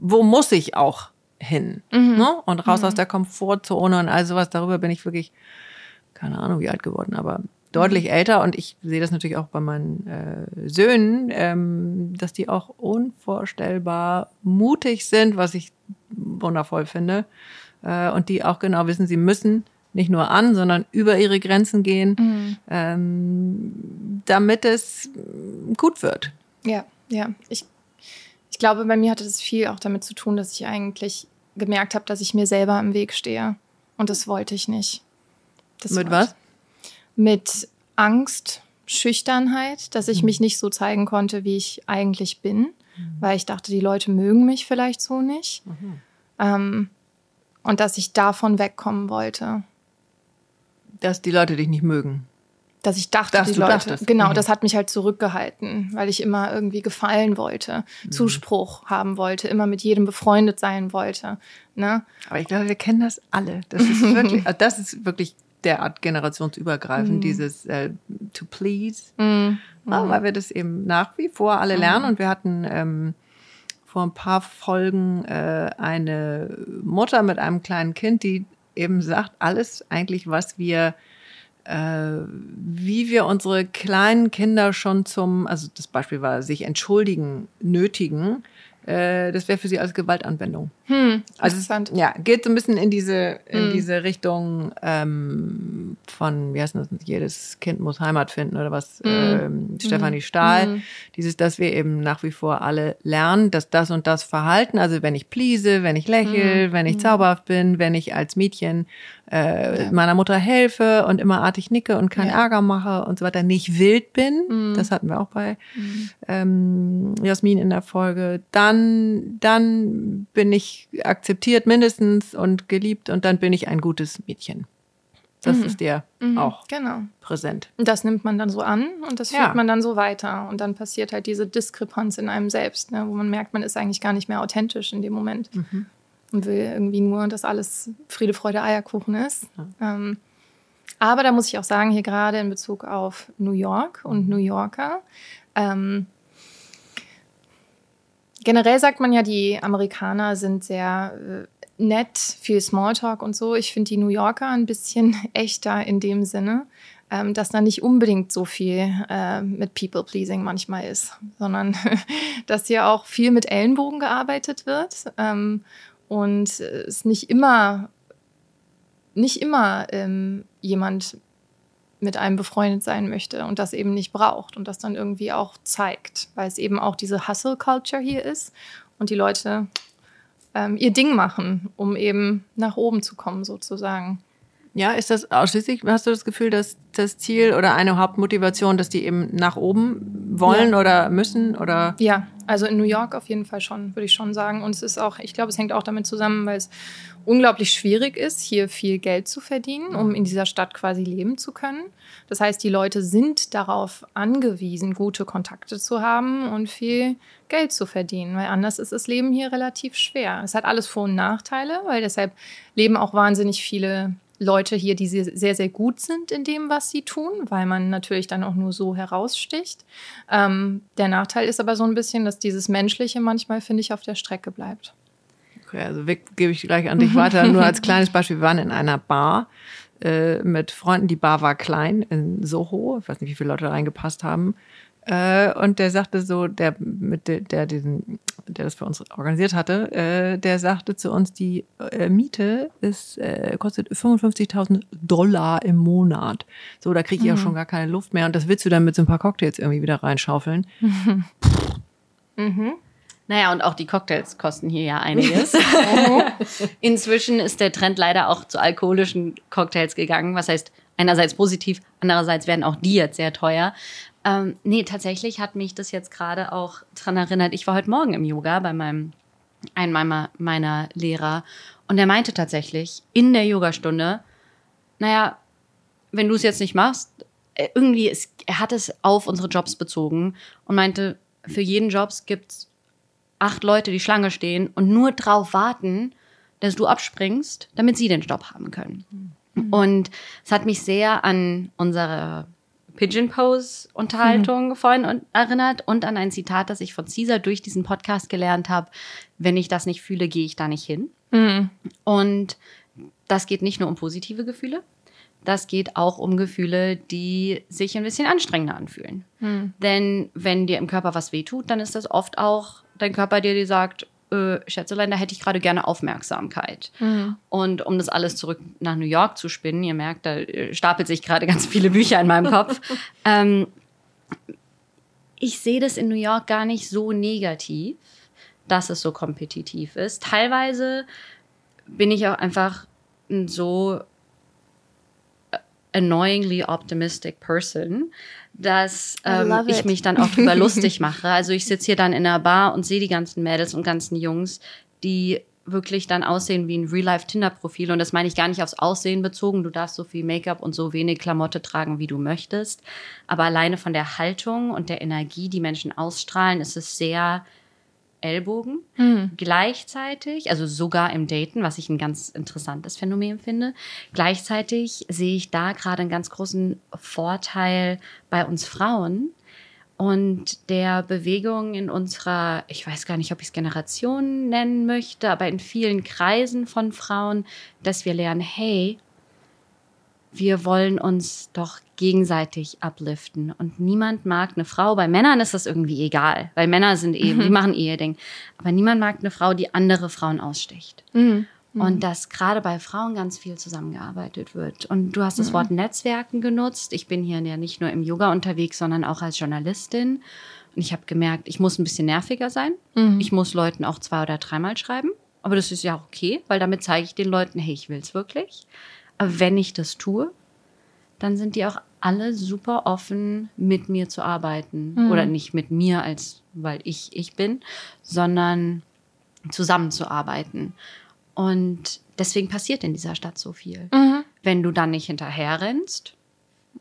wo muss ich auch hin? Ne? Und raus aus der Komfortzone und all sowas. Darüber bin ich wirklich, keine Ahnung, wie alt geworden, aber deutlich älter. Und ich sehe das natürlich auch bei meinen äh, Söhnen, ähm, dass die auch unvorstellbar mutig sind, was ich wundervoll finde. Äh, und die auch genau wissen, sie müssen nicht nur an, sondern über ihre Grenzen gehen, ähm, damit es gut wird. Ja, ja. Ich, ich glaube, bei mir hatte das viel auch damit zu tun, dass ich eigentlich gemerkt habe, dass ich mir selber im Weg stehe. Und das wollte ich nicht. Das Mit was? Mit Angst, Schüchternheit, dass ich mich nicht so zeigen konnte, wie ich eigentlich bin, weil ich dachte, die Leute mögen mich vielleicht so nicht. Ähm, und dass ich davon wegkommen wollte. Dass die Leute dich nicht mögen. Dass ich dachte, Dass die du Leute. dachtest. Genau, Mhm. das hat mich halt zurückgehalten, weil ich immer irgendwie gefallen wollte, Mhm. Zuspruch haben wollte, immer mit jedem befreundet sein wollte. Ne? Aber ich glaube, wir kennen das alle. Das ist wirklich, also das ist wirklich derart generationsübergreifend, dieses äh, to please. Ja, weil wir das eben nach wie vor alle lernen. Und wir hatten ähm, vor ein paar Folgen äh, eine Mutter mit einem kleinen Kind, die eben sagt, alles eigentlich, was wir äh, wie wir unsere kleinen Kinder schon zum, also das Beispiel war, sich entschuldigen, nötigen, äh, das wäre für sie als Gewaltanwendung. Hm, Also interessant. es, ja, geht so ein bisschen in diese in Mhm. diese Richtung ähm, von wie heißt das? Jedes Kind muss Heimat finden oder was? Ähm, Stefanie Stahl. Mhm. Dieses, dass wir eben nach wie vor alle lernen, dass das und das Verhalten, also wenn ich please, wenn ich lächle, Mhm. wenn ich zauberhaft bin, wenn ich als Mädchen äh, meiner Mutter helfe und immer artig nicke und keinen Ja. Ärger mache und so weiter, nicht wild bin. Das hatten wir auch bei ähm, Jasmin in der Folge, dann, dann bin ich akzeptiert mindestens und geliebt und dann bin ich ein gutes Mädchen. Das ist dir auch Genau. präsent. Das nimmt man dann so an und das Ja. führt man dann so weiter. Und dann passiert halt diese Diskrepanz in einem selbst, ne, wo man merkt, man ist eigentlich gar nicht mehr authentisch in dem Moment. Und will irgendwie nur, dass alles Friede, Freude, Eierkuchen ist. Ähm, aber da muss ich auch sagen, hier gerade in Bezug auf New York und New Yorker, ähm, generell sagt man ja, die Amerikaner sind sehr äh, nett, viel Smalltalk und so. Ich finde die New Yorker ein bisschen echter in dem Sinne. ähm, dass da nicht unbedingt so viel äh, mit People-Pleasing manchmal ist, sondern dass hier auch viel mit Ellenbogen gearbeitet wird ähm, und es nicht immer, nicht immer ähm, jemand mit einem befreundet sein möchte und das eben nicht braucht und das dann irgendwie auch zeigt, weil es eben auch diese Hustle-Culture hier ist und die Leute ähm, ihr Ding machen, um eben nach oben zu kommen sozusagen. Ja, ist das ausschließlich, hast du das Gefühl, dass das Ziel oder eine Hauptmotivation, dass die eben nach oben wollen Ja. oder müssen oder? Ja, also in New York auf jeden Fall schon, würde ich schon sagen. Und es ist auch, ich glaube, es hängt auch damit zusammen, weil es unglaublich schwierig ist, hier viel Geld zu verdienen, um in dieser Stadt quasi leben zu können. Das heißt, die Leute sind darauf angewiesen, gute Kontakte zu haben und viel Geld zu verdienen, weil anders ist das Leben hier relativ schwer. Es hat alles Vor- und Nachteile, weil deshalb leben auch wahnsinnig viele Leute hier, die sehr, sehr, gut sind in dem, was sie tun, weil man natürlich dann auch nur so heraussticht. Ähm, der Nachteil ist aber so ein bisschen, dass dieses Menschliche manchmal, finde ich, auf der Strecke bleibt. Okay, also gebe ich gleich an dich weiter. Nur als kleines Beispiel, wir waren in einer Bar äh, mit Freunden. Die Bar war klein in Soho. Ich weiß nicht, wie viele Leute da reingepasst haben. Äh, und der sagte so, der mit der, der diesen, der das für uns organisiert hatte, äh, der sagte zu uns, die äh, Miete ist äh, kostet 55.000 Dollar im Monat. So, da kriege ich ja schon gar keine Luft mehr. Und das willst du dann mit so ein paar Cocktails irgendwie wieder reinschaufeln. Naja, und auch die Cocktails kosten hier ja einiges. Inzwischen ist der Trend leider auch zu alkoholischen Cocktails gegangen. Was heißt, einerseits positiv, andererseits werden auch die jetzt sehr teuer. Ähm, nee, tatsächlich hat mich das jetzt gerade auch dran erinnert. Ich war heute Morgen im Yoga bei meinem, einem meiner, meiner Lehrer und der meinte tatsächlich in der Yogastunde, naja, wenn du es jetzt nicht machst, äh, irgendwie, ist, er hat es auf unsere Jobs bezogen und meinte, für jeden Jobs gibt's acht Leute, die Schlange stehen und nur drauf warten, dass du abspringst, damit sie den Stopp haben können. Und es hat mich sehr an unsere Pigeon Pose Unterhaltung vorhin und- erinnert und an ein Zitat, das ich von Caesar durch diesen Podcast gelernt habe. Wenn ich das nicht fühle, gehe ich da nicht hin. Und das geht nicht nur um positive Gefühle, das geht auch um Gefühle, die sich ein bisschen anstrengender anfühlen. Denn wenn dir im Körper was wehtut, dann ist das oft auch dein Körper, der dir sagt, äh, Schätzelein, da hätte ich gerade gerne Aufmerksamkeit. Und um das alles zurück nach New York zu spinnen, ihr merkt, da äh, stapelt sich gerade ganz viele Bücher in meinem Kopf. ähm, ich sehe das in New York gar nicht so negativ, dass es so kompetitiv ist. Teilweise bin ich auch einfach ein so annoyingly optimistic person, dass ähm, ich it. mich dann auch drüber lustig mache. Also ich sitze hier dann in einer Bar und sehe die ganzen Mädels und ganzen Jungs, die wirklich dann aussehen wie ein Real-Life-Tinder-Profil. Und das meine ich gar nicht aufs Aussehen bezogen. Du darfst so viel Make-up und so wenig Klamotte tragen, wie du möchtest. Aber alleine von der Haltung und der Energie, die Menschen ausstrahlen, ist es sehr Ellbogen. Gleichzeitig, also sogar im Daten, was ich ein ganz interessantes Phänomen finde, gleichzeitig sehe ich da gerade einen ganz großen Vorteil bei uns Frauen und der Bewegung in unserer, ich weiß gar nicht, ob ich es Generation nennen möchte, aber in vielen Kreisen von Frauen, dass wir lernen, hey, wir wollen uns doch gegenseitig upliften. Und niemand mag eine Frau, bei Männern ist das irgendwie egal, weil Männer sind eben, die machen ihr Ding. Aber niemand mag eine Frau, die andere Frauen aussticht. Und dass gerade bei Frauen ganz viel zusammengearbeitet wird. Und du hast das Wort Netzwerken genutzt. Ich bin hier ja nicht nur im Yoga unterwegs, sondern auch als Journalistin. Und ich habe gemerkt, ich muss ein bisschen nerviger sein. Ich muss Leuten auch zwei oder dreimal schreiben. Aber das ist ja auch okay, weil damit zeige ich den Leuten, hey, ich will's wirklich. Wenn ich das tue, dann sind die auch alle super offen, mit mir zu arbeiten. Oder nicht mit mir, als weil ich ich bin, sondern zusammenzuarbeiten. Und deswegen passiert in dieser Stadt so viel. Wenn du dann nicht hinterher rennst,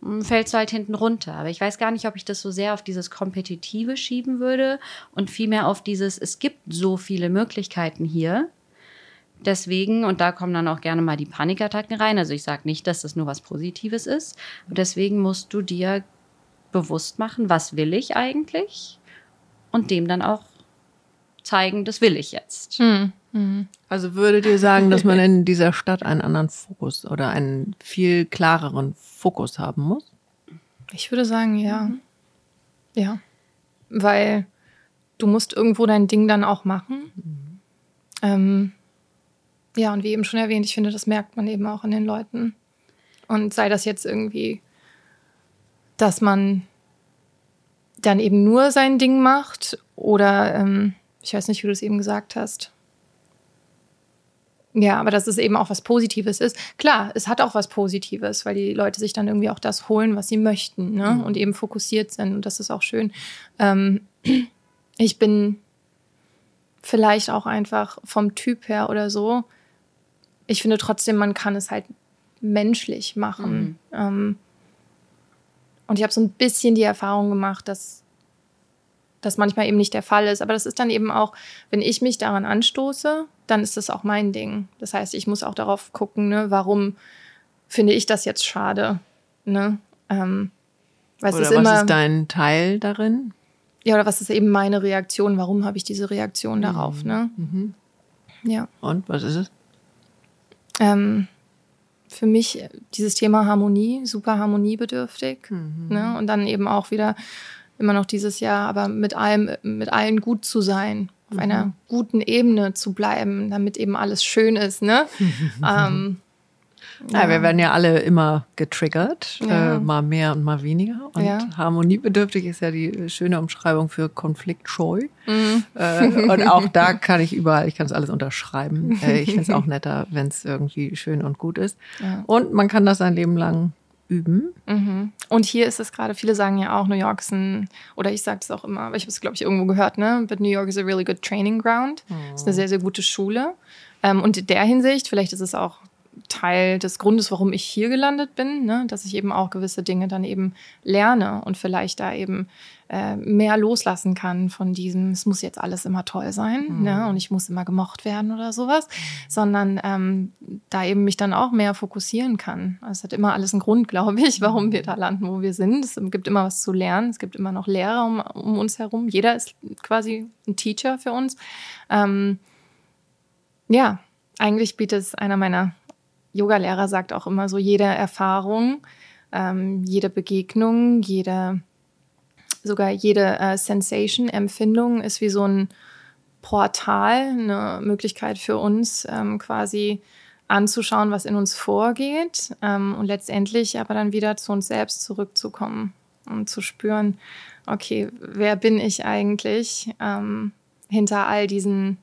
m, fällst du halt hinten runter. Aber ich weiß gar nicht, ob ich das so sehr auf dieses Kompetitive schieben würde und vielmehr auf dieses, es gibt so viele Möglichkeiten hier. Deswegen, und da kommen dann auch gerne mal die Panikattacken rein. Also ich sage nicht, dass das nur was Positives ist. Und deswegen musst du dir bewusst machen, was will ich eigentlich? Und dem dann auch zeigen, das will ich jetzt. Also würdet ihr sagen, dass man in dieser Stadt einen anderen Fokus oder einen viel klareren Fokus haben muss? Ich würde sagen, ja. Ja. Weil du musst irgendwo dein Ding dann auch machen. Ähm, ja, und wie eben schon erwähnt, ich finde, das merkt man eben auch an den Leuten. Und sei das jetzt irgendwie, dass man dann eben nur sein Ding macht oder ähm, ich weiß nicht, wie du es eben gesagt hast. Ja, aber dass es eben auch was Positives ist. Klar, es hat auch was Positives, weil die Leute sich dann irgendwie auch das holen, was sie möchten ne? Mhm. und eben fokussiert sind. Und das ist auch schön. Ähm, ich bin vielleicht auch einfach vom Typ her oder so. Ich finde trotzdem, man kann es halt menschlich machen. Ähm, und ich habe so ein bisschen die Erfahrung gemacht, dass das manchmal eben nicht der Fall ist. Aber das ist dann eben auch, wenn ich mich daran anstoße, dann ist das auch mein Ding. Das heißt, ich muss auch darauf gucken, ne, warum finde ich das jetzt schade. Ne? Ähm, weil Oder ist was immer, ist dein Teil darin? ja, oder was ist eben meine Reaktion? Warum habe ich diese Reaktion darauf? Ne? Mhm. Ja. Und was ist es? Ähm, für mich dieses Thema Harmonie, super harmoniebedürftig. Ne? Und dann eben auch wieder immer noch dieses Jahr, aber mit allem, mit allen gut zu sein, auf einer guten Ebene zu bleiben, damit eben alles schön ist. Ne? ähm, Ja, wir werden ja alle immer getriggert, Ja. äh, mal mehr und mal weniger. Und Ja. harmoniebedürftig ist ja die schöne Umschreibung für konfliktscheu. Mhm. Äh, und auch da kann ich überall, ich kann es alles unterschreiben. Äh, ich finde es auch netter, wenn es irgendwie schön und gut ist. Ja. Und man kann das ein Leben lang üben. Mhm. Und hier ist es gerade, viele sagen ja auch, New York ist ein, oder ich sage es auch immer, aber ich habe es, glaube ich, irgendwo gehört, ne? But New York is a really good training ground. Ist eine sehr, sehr gute Schule. Ähm, und in der Hinsicht, vielleicht ist es auch Teil des Grundes, warum ich hier gelandet bin, ne? dass ich eben auch gewisse Dinge dann eben lerne und vielleicht da eben äh, mehr loslassen kann von diesem, es muss jetzt alles immer toll sein ne? und ich muss immer gemocht werden oder sowas, sondern ähm, da eben mich dann auch mehr fokussieren kann. Also es hat immer alles einen Grund, glaube ich, warum wir da landen, wo wir sind. Es gibt immer was zu lernen, es gibt immer noch Lehrer um, um uns herum. Jeder ist quasi ein Teacher für uns. Ähm, ja, eigentlich bietet es einer meiner Yoga-Lehrer sagt auch immer so, jede Erfahrung, ähm, jede Begegnung, jede, sogar jede äh, Sensation, Empfindung ist wie so ein Portal, eine Möglichkeit für uns ähm, quasi anzuschauen, was in uns vorgeht ähm, und letztendlich aber dann wieder zu uns selbst zurückzukommen und zu spüren, okay, wer bin ich eigentlich ähm, hinter all diesen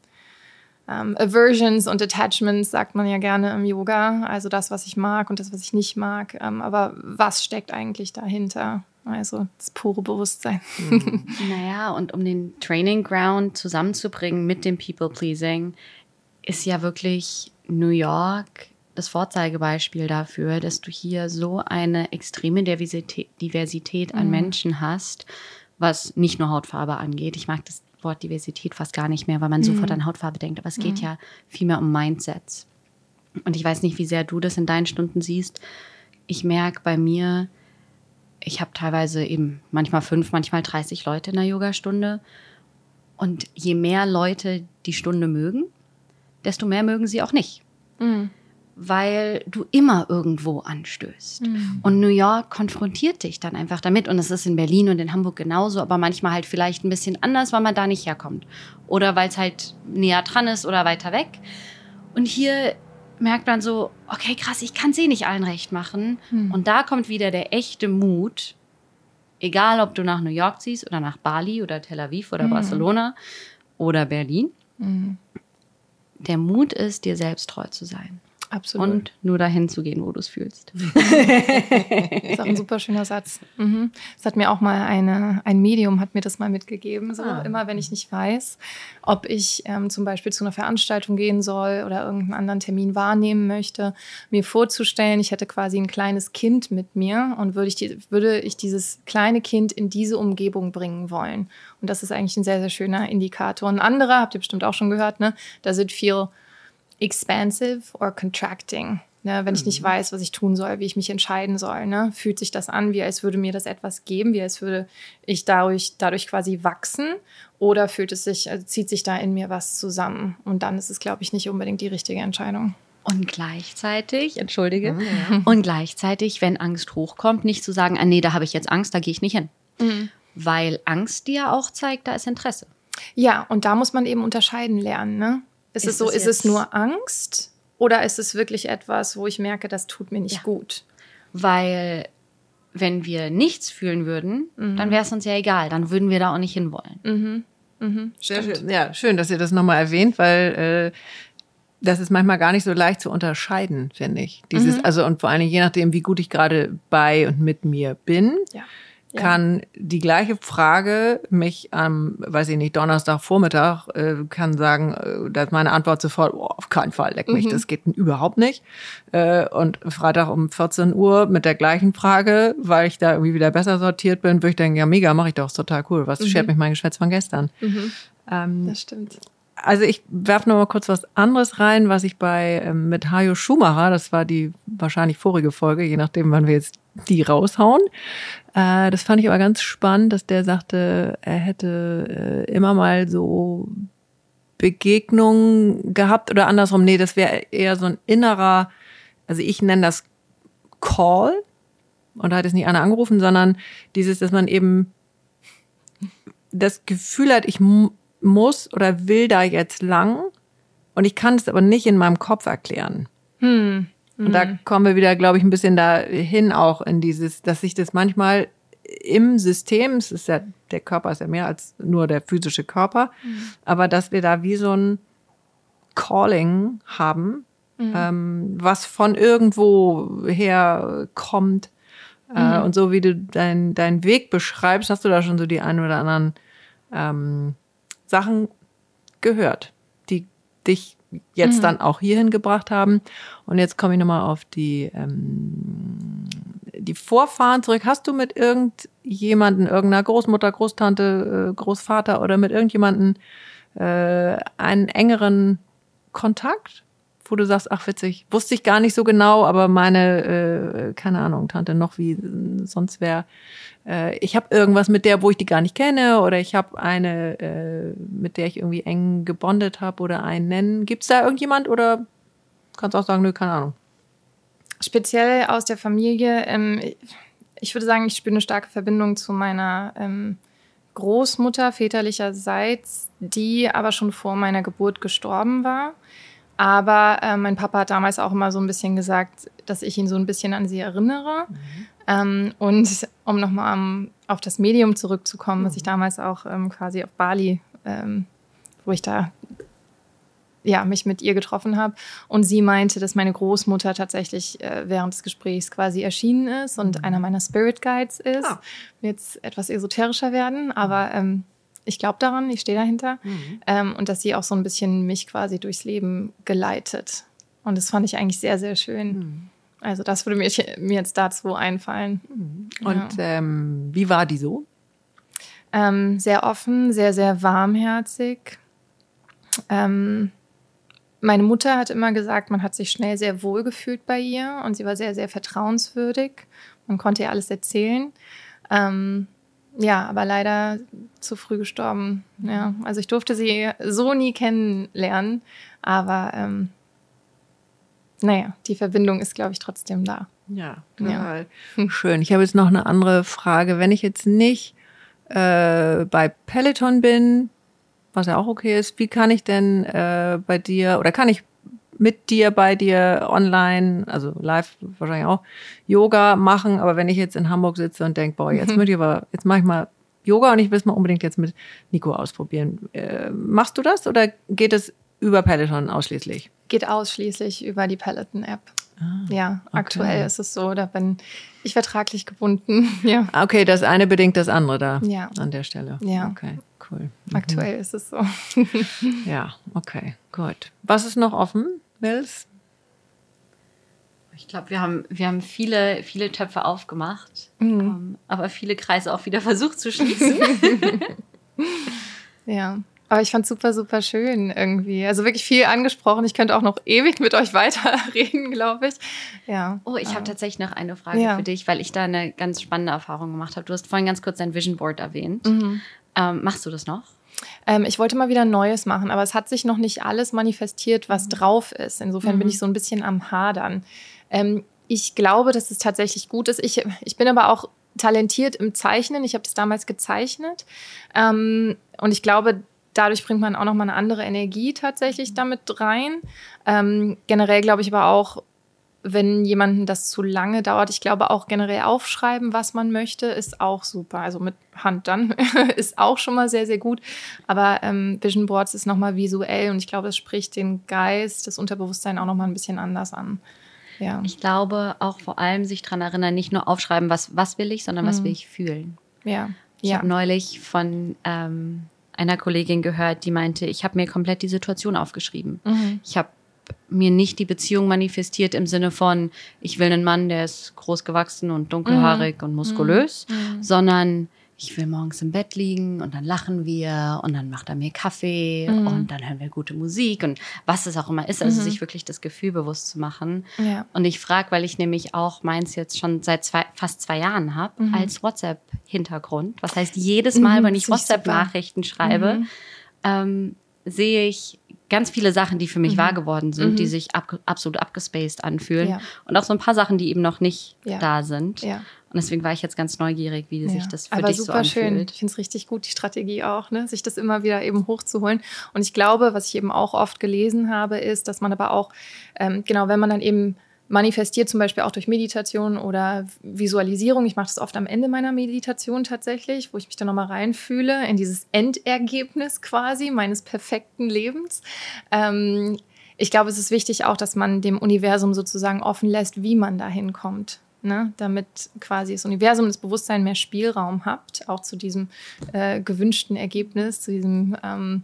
ähm, Aversions und Attachments sagt man ja gerne im Yoga, also das, was ich mag und das, was ich nicht mag. Ähm, aber was steckt eigentlich dahinter? Also das pure Bewusstsein. Naja, und um den Training Ground zusammenzubringen mit dem People-Pleasing, ist ja wirklich New York das Vorzeigebeispiel dafür, dass du hier so eine extreme Diversität, Diversität an Menschen hast, was nicht nur Hautfarbe angeht. Ich mag das Wort Diversität fast gar nicht mehr, weil man sofort an Hautfarbe denkt, aber es geht ja vielmehr um Mindsets. Und ich weiß nicht, wie sehr du das in deinen Stunden siehst. Ich merke bei mir, ich habe teilweise eben manchmal fünf, manchmal 30 Leute in der Yogastunde. Und je mehr Leute die Stunde mögen, desto mehr mögen sie auch nicht. Weil du immer irgendwo anstößt. Und New York konfrontiert dich dann einfach damit. Und es ist in Berlin und in Hamburg genauso, aber manchmal halt vielleicht ein bisschen anders, weil man da nicht herkommt. Oder weil es halt näher dran ist oder weiter weg. Und hier merkt man so, okay, krass, ich kann es eh nicht allen recht machen. Und da kommt wieder der echte Mut, egal ob du nach New York ziehst oder nach Bali oder Tel Aviv oder Barcelona oder Berlin. Der Mut ist, dir selbst treu zu sein Absolut. und nur dahin zu gehen, wo du es fühlst. Das ist auch ein super schöner Satz. Mhm. Das hat mir auch mal eine, ein Medium hat mir das mal mitgegeben. So Ah. immer, wenn ich nicht weiß, ob ich ähm, zum Beispiel zu einer Veranstaltung gehen soll oder irgendeinen anderen Termin wahrnehmen möchte, mir vorzustellen, ich hätte quasi ein kleines Kind mit mir und würde ich, die, würde ich dieses kleine Kind in diese Umgebung bringen wollen. Und das ist eigentlich ein sehr, sehr schöner Indikator. Ein anderer, habt ihr bestimmt auch schon gehört, ne? Does it feel expansive or contracting? Ne, wenn ich nicht weiß, was ich tun soll, wie ich mich entscheiden soll, ne, fühlt sich das an, wie als würde mir das etwas geben, wie als würde ich dadurch, dadurch quasi wachsen oder fühlt es sich, also zieht sich da in mir was zusammen? Und dann ist es, glaube ich, nicht unbedingt die richtige Entscheidung. Und gleichzeitig, entschuldige, und gleichzeitig, wenn Angst hochkommt, nicht zu sagen, ah nee, da habe ich jetzt Angst, da gehe ich nicht hin. Weil Angst dir auch zeigt, da ist Interesse. Ja, und da muss man eben unterscheiden lernen. Ne? Ist, Ist es so, es ist es nur Angst oder ist es wirklich etwas, wo ich merke, das tut mir nicht Ja. gut? Weil wenn wir nichts fühlen würden, dann wäre es uns ja egal, dann würden wir da auch nicht hinwollen. Sehr schön. Ja, schön, dass ihr das nochmal erwähnt, weil äh, das ist manchmal gar nicht so leicht zu unterscheiden, finde ich. Dieses, also und vor Dingen je nachdem, wie gut ich gerade bei und mit mir bin, Ja. Kann die gleiche Frage mich am, weiß ich nicht, Donnerstagvormittag äh, kann sagen, äh, da ist meine Antwort sofort, oh, auf keinen Fall, leck mich, das geht überhaupt nicht. Äh, und Freitag um 14 Uhr mit der gleichen Frage, weil ich da irgendwie wieder besser sortiert bin, würde ich denken, ja mega, mache ich doch, ist total cool. Was schert mich mein Geschwätz von gestern? Ähm, Das stimmt. also ich werfe noch mal kurz was anderes rein, was ich bei ähm, mit Hajo Schumacher, das war die wahrscheinlich vorige Folge, je nachdem, wann wir jetzt die raushauen. Äh, das fand ich aber ganz spannend, dass der sagte, er hätte äh, immer mal so Begegnungen gehabt oder andersrum. Nee, das wäre eher so ein innerer, also ich nenne das Call. Und da hat es nicht einer angerufen, sondern dieses, dass man eben das Gefühl hat, ich mu- muss oder will da jetzt lang und ich kann es aber nicht in meinem Kopf erklären. Hm. Und da kommen wir wieder, glaube ich, ein bisschen dahin auch in dieses, dass sich das manchmal im System, es ist ja, der Körper ist ja mehr als nur der physische Körper, aber dass wir da wie so ein Calling haben, ähm, was von irgendwo her kommt. Äh, und so wie du dein, deinen Weg beschreibst, hast du da schon so die ein oder anderen ähm, Sachen gehört, die dich jetzt dann auch hierhin gebracht haben. Und jetzt komme ich nochmal auf die, ähm, die Vorfahren zurück. Hast du mit irgendjemanden, irgendeiner Großmutter, Großtante, äh, Großvater oder mit irgendjemanden äh, einen engeren Kontakt? Wo du sagst, ach witzig, wusste ich gar nicht so genau, aber meine, äh, keine Ahnung, Tante noch wie sonst wer, äh, ich habe irgendwas mit der, wo ich die gar nicht kenne, oder ich habe eine, äh, mit der ich irgendwie eng gebondet habe oder einen nennen. Gibt's da irgendjemand oder kannst auch sagen, nö, keine Ahnung. Speziell aus der Familie, ähm, ich würde sagen, ich spüre eine starke Verbindung zu meiner ähm, Großmutter väterlicherseits, die aber schon vor meiner Geburt gestorben war. Aber äh, mein Papa hat damals auch immer so ein bisschen gesagt, dass ich ihn so ein bisschen an sie erinnere. Ähm, und um nochmal um, auf das Medium zurückzukommen, was ich damals auch ähm, quasi auf Bali, ähm, wo ich da ja, mich mit ihr getroffen habe. Und sie meinte, dass meine Großmutter tatsächlich äh, während des Gesprächs quasi erschienen ist und einer meiner Spirit Guides ist. Ah. Jetzt etwas esoterischer werden, aber ähm, ich glaube daran, ich stehe dahinter. Ähm, und dass sie auch so ein bisschen mich quasi durchs Leben geleitet. Und das fand ich eigentlich sehr, sehr schön. Also das würde mir, mir jetzt dazu einfallen. Und ähm, wie war die so? Ähm, sehr offen, sehr, sehr warmherzig. Ähm, meine Mutter hat immer gesagt, man hat sich schnell sehr wohl gefühlt bei ihr und sie war sehr, sehr vertrauenswürdig. Man konnte ihr alles erzählen. Ähm, ja, aber leider zu früh gestorben. Ja, also ich durfte sie so nie kennenlernen, aber ähm, naja, die Verbindung ist, glaube ich, trotzdem da. Ja, Ja. total schön. Ich habe jetzt noch eine andere Frage. Wenn ich jetzt nicht äh, bei Peloton bin, was ja auch okay ist, wie kann ich denn äh, bei dir oder kann ich mit dir bei dir online, also live wahrscheinlich auch, Yoga machen, aber wenn ich jetzt in Hamburg sitze und denke, boah, jetzt möchte ich aber, jetzt mache ich mal Yoga und ich will es mal unbedingt jetzt mit Nico ausprobieren. Äh, machst du das oder geht es über Peloton ausschließlich? Geht ausschließlich über die Peloton-App. ja, aktuell ist es so, da bin ich vertraglich gebunden. ja, Ah, Okay, das eine bedingt das andere da Ja. an der Stelle. Ja. Okay, cool. aktuell ist es so. Ja, okay, gut. Was ist noch offen, Nils? Ich glaube, wir haben, wir haben viele, viele Töpfe aufgemacht, ähm, aber viele Kreise auch wieder versucht zu schließen. Ja. Aber ich fand super, super schön irgendwie. Also wirklich viel angesprochen. Ich könnte auch noch ewig mit euch weiterreden, glaube ich. Ja. Oh, ich habe tatsächlich noch eine Frage Ja. für dich, weil ich da eine ganz spannende Erfahrung gemacht habe. Du hast vorhin ganz kurz dein Vision Board erwähnt. Ähm, machst du das noch? Ähm, ich wollte mal wieder Neues machen, aber es hat sich noch nicht alles manifestiert, was Mhm. drauf ist. Insofern bin ich so ein bisschen am Hadern. Ähm, ich glaube, dass es tatsächlich gut ist. Ich, ich bin aber auch talentiert im Zeichnen. Ich habe das damals gezeichnet. Ähm, und ich glaube, dadurch bringt man auch noch mal eine andere Energie tatsächlich damit rein. Ähm, generell glaube ich aber auch, wenn jemanden das zu lange dauert, ich glaube auch generell aufschreiben, was man möchte, ist auch super. Also mit Hand dann ist auch schon mal sehr, sehr gut. Aber ähm, Vision Boards ist nochmal visuell und ich glaube, es spricht den Geist, das Unterbewusstsein auch nochmal ein bisschen anders an. Ja. Ich glaube auch vor allem sich dran erinnern, nicht nur aufschreiben, was, was will ich, sondern was will ich fühlen. ja. Ich ja. habe neulich von ähm, einer Kollegin gehört, die meinte, ich habe mir komplett die Situation aufgeschrieben. Mhm. Ich habe mir nicht die Beziehung manifestiert im Sinne von, ich will einen Mann, der ist groß gewachsen und dunkelhaarig und muskulös, sondern ich will morgens im Bett liegen und dann lachen wir und dann macht er mir Kaffee und dann hören wir gute Musik und was es auch immer ist, also sich wirklich das Gefühl bewusst zu machen. Ja. Und ich frage, weil ich nämlich auch meins jetzt schon seit zwei, fast zwei Jahren habe, als WhatsApp-Hintergrund. Was heißt, jedes Mal, Mhm, wenn ich. WhatsApp-Nachrichten schreibe, ähm, sehe ich ganz viele Sachen, die für mich wahr geworden sind, die sich ab, absolut abgespaced anfühlen. Mhm. Ja. Und auch so ein paar Sachen, die eben noch nicht Ja. da sind. Ja. Und deswegen war ich jetzt ganz neugierig, wie sich das für Aber dich super so schön. anfühlt. Ich finde es richtig gut, die Strategie auch, ne? sich das immer wieder eben hochzuholen. Und ich glaube, was ich eben auch oft gelesen habe, ist, dass man aber auch, ähm, genau, wenn man dann eben manifestiert, zum Beispiel auch durch Meditation oder Visualisierung. Ich mache das oft am Ende meiner Meditation tatsächlich, wo ich mich dann nochmal reinfühle in dieses Endergebnis quasi meines perfekten Lebens. Ähm, ich glaube, es ist wichtig auch, dass man dem Universum sozusagen offen lässt, wie man da hinkommt. Ne? Damit quasi das Universum, das Bewusstsein mehr Spielraum hat, auch zu diesem äh, gewünschten Ergebnis, zu diesem ähm,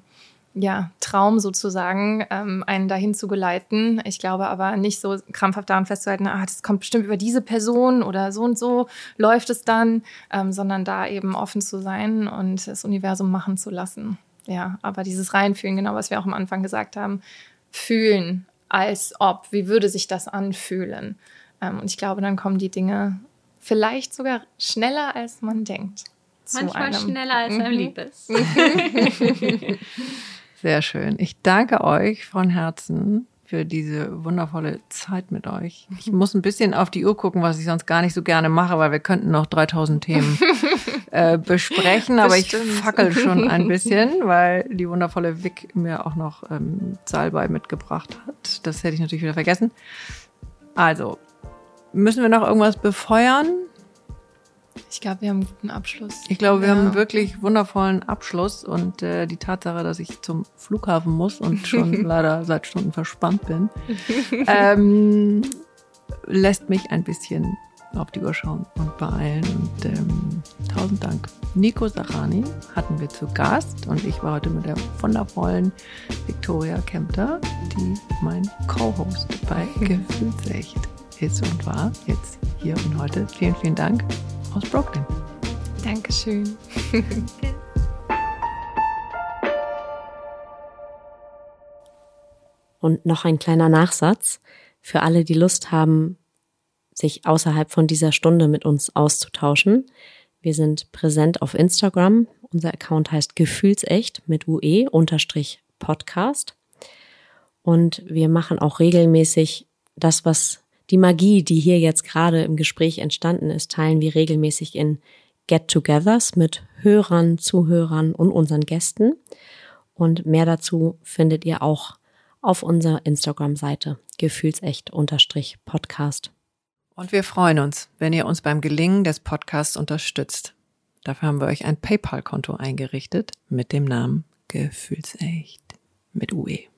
ja, Traum sozusagen, ähm, einen dahin zu geleiten. Ich glaube aber nicht so krampfhaft daran festzuhalten, ah, das kommt bestimmt über diese Person oder so und so läuft es dann, ähm, sondern da eben offen zu sein und das Universum machen zu lassen. Ja, aber dieses Reinfühlen, genau was wir auch am Anfang gesagt haben, fühlen, als ob, wie würde sich das anfühlen? Ähm, und ich glaube, dann kommen die Dinge vielleicht sogar schneller, als man denkt. Manchmal schneller als einem Mhm. lieb ist. Sehr schön. Ich danke euch von Herzen für diese wundervolle Zeit mit euch. Ich muss ein bisschen auf die Uhr gucken, was ich sonst gar nicht so gerne mache, weil wir könnten noch 3000 Themen äh, besprechen, aber ich Bestimmt. fackel schon ein bisschen, weil die wundervolle Vic mir auch noch ähm, Salbei mitgebracht hat. Das hätte ich natürlich wieder vergessen. Also, müssen wir noch irgendwas befeuern? Ich glaube, wir haben einen guten Abschluss. Ich glaube, wir Ja. haben einen wirklich wundervollen Abschluss und äh, die Tatsache, dass ich zum Flughafen muss und schon leider seit Stunden verspannt bin, ähm, lässt mich ein bisschen auf die Uhr schauen und beeilen. Und ähm, tausend Dank. Nico Sachani hatten wir zu Gast und ich war heute mit der wundervollen Victoria Kempter, die mein Co-Host bei Gefühlsecht ist und war. Jetzt hier und heute. Vielen, vielen Dank aus Brooklyn. Dankeschön. Und noch ein kleiner Nachsatz für alle, die Lust haben, sich außerhalb von dieser Stunde mit uns auszutauschen. Wir sind präsent auf Instagram. Unser Account heißt Gefühlsecht mit UE unterstrich Podcast. Und wir machen auch regelmäßig das, was die Magie, die hier jetzt gerade im Gespräch entstanden ist, teilen wir regelmäßig in Get-togethers mit Hörern, Zuhörern und unseren Gästen. Und mehr dazu findet ihr auch auf unserer Instagram-Seite gefühlsecht-podcast. Und wir freuen uns, wenn ihr uns beim Gelingen des Podcasts unterstützt. Dafür haben wir euch ein PayPal-Konto eingerichtet mit dem Namen Gefühlsecht mit UE.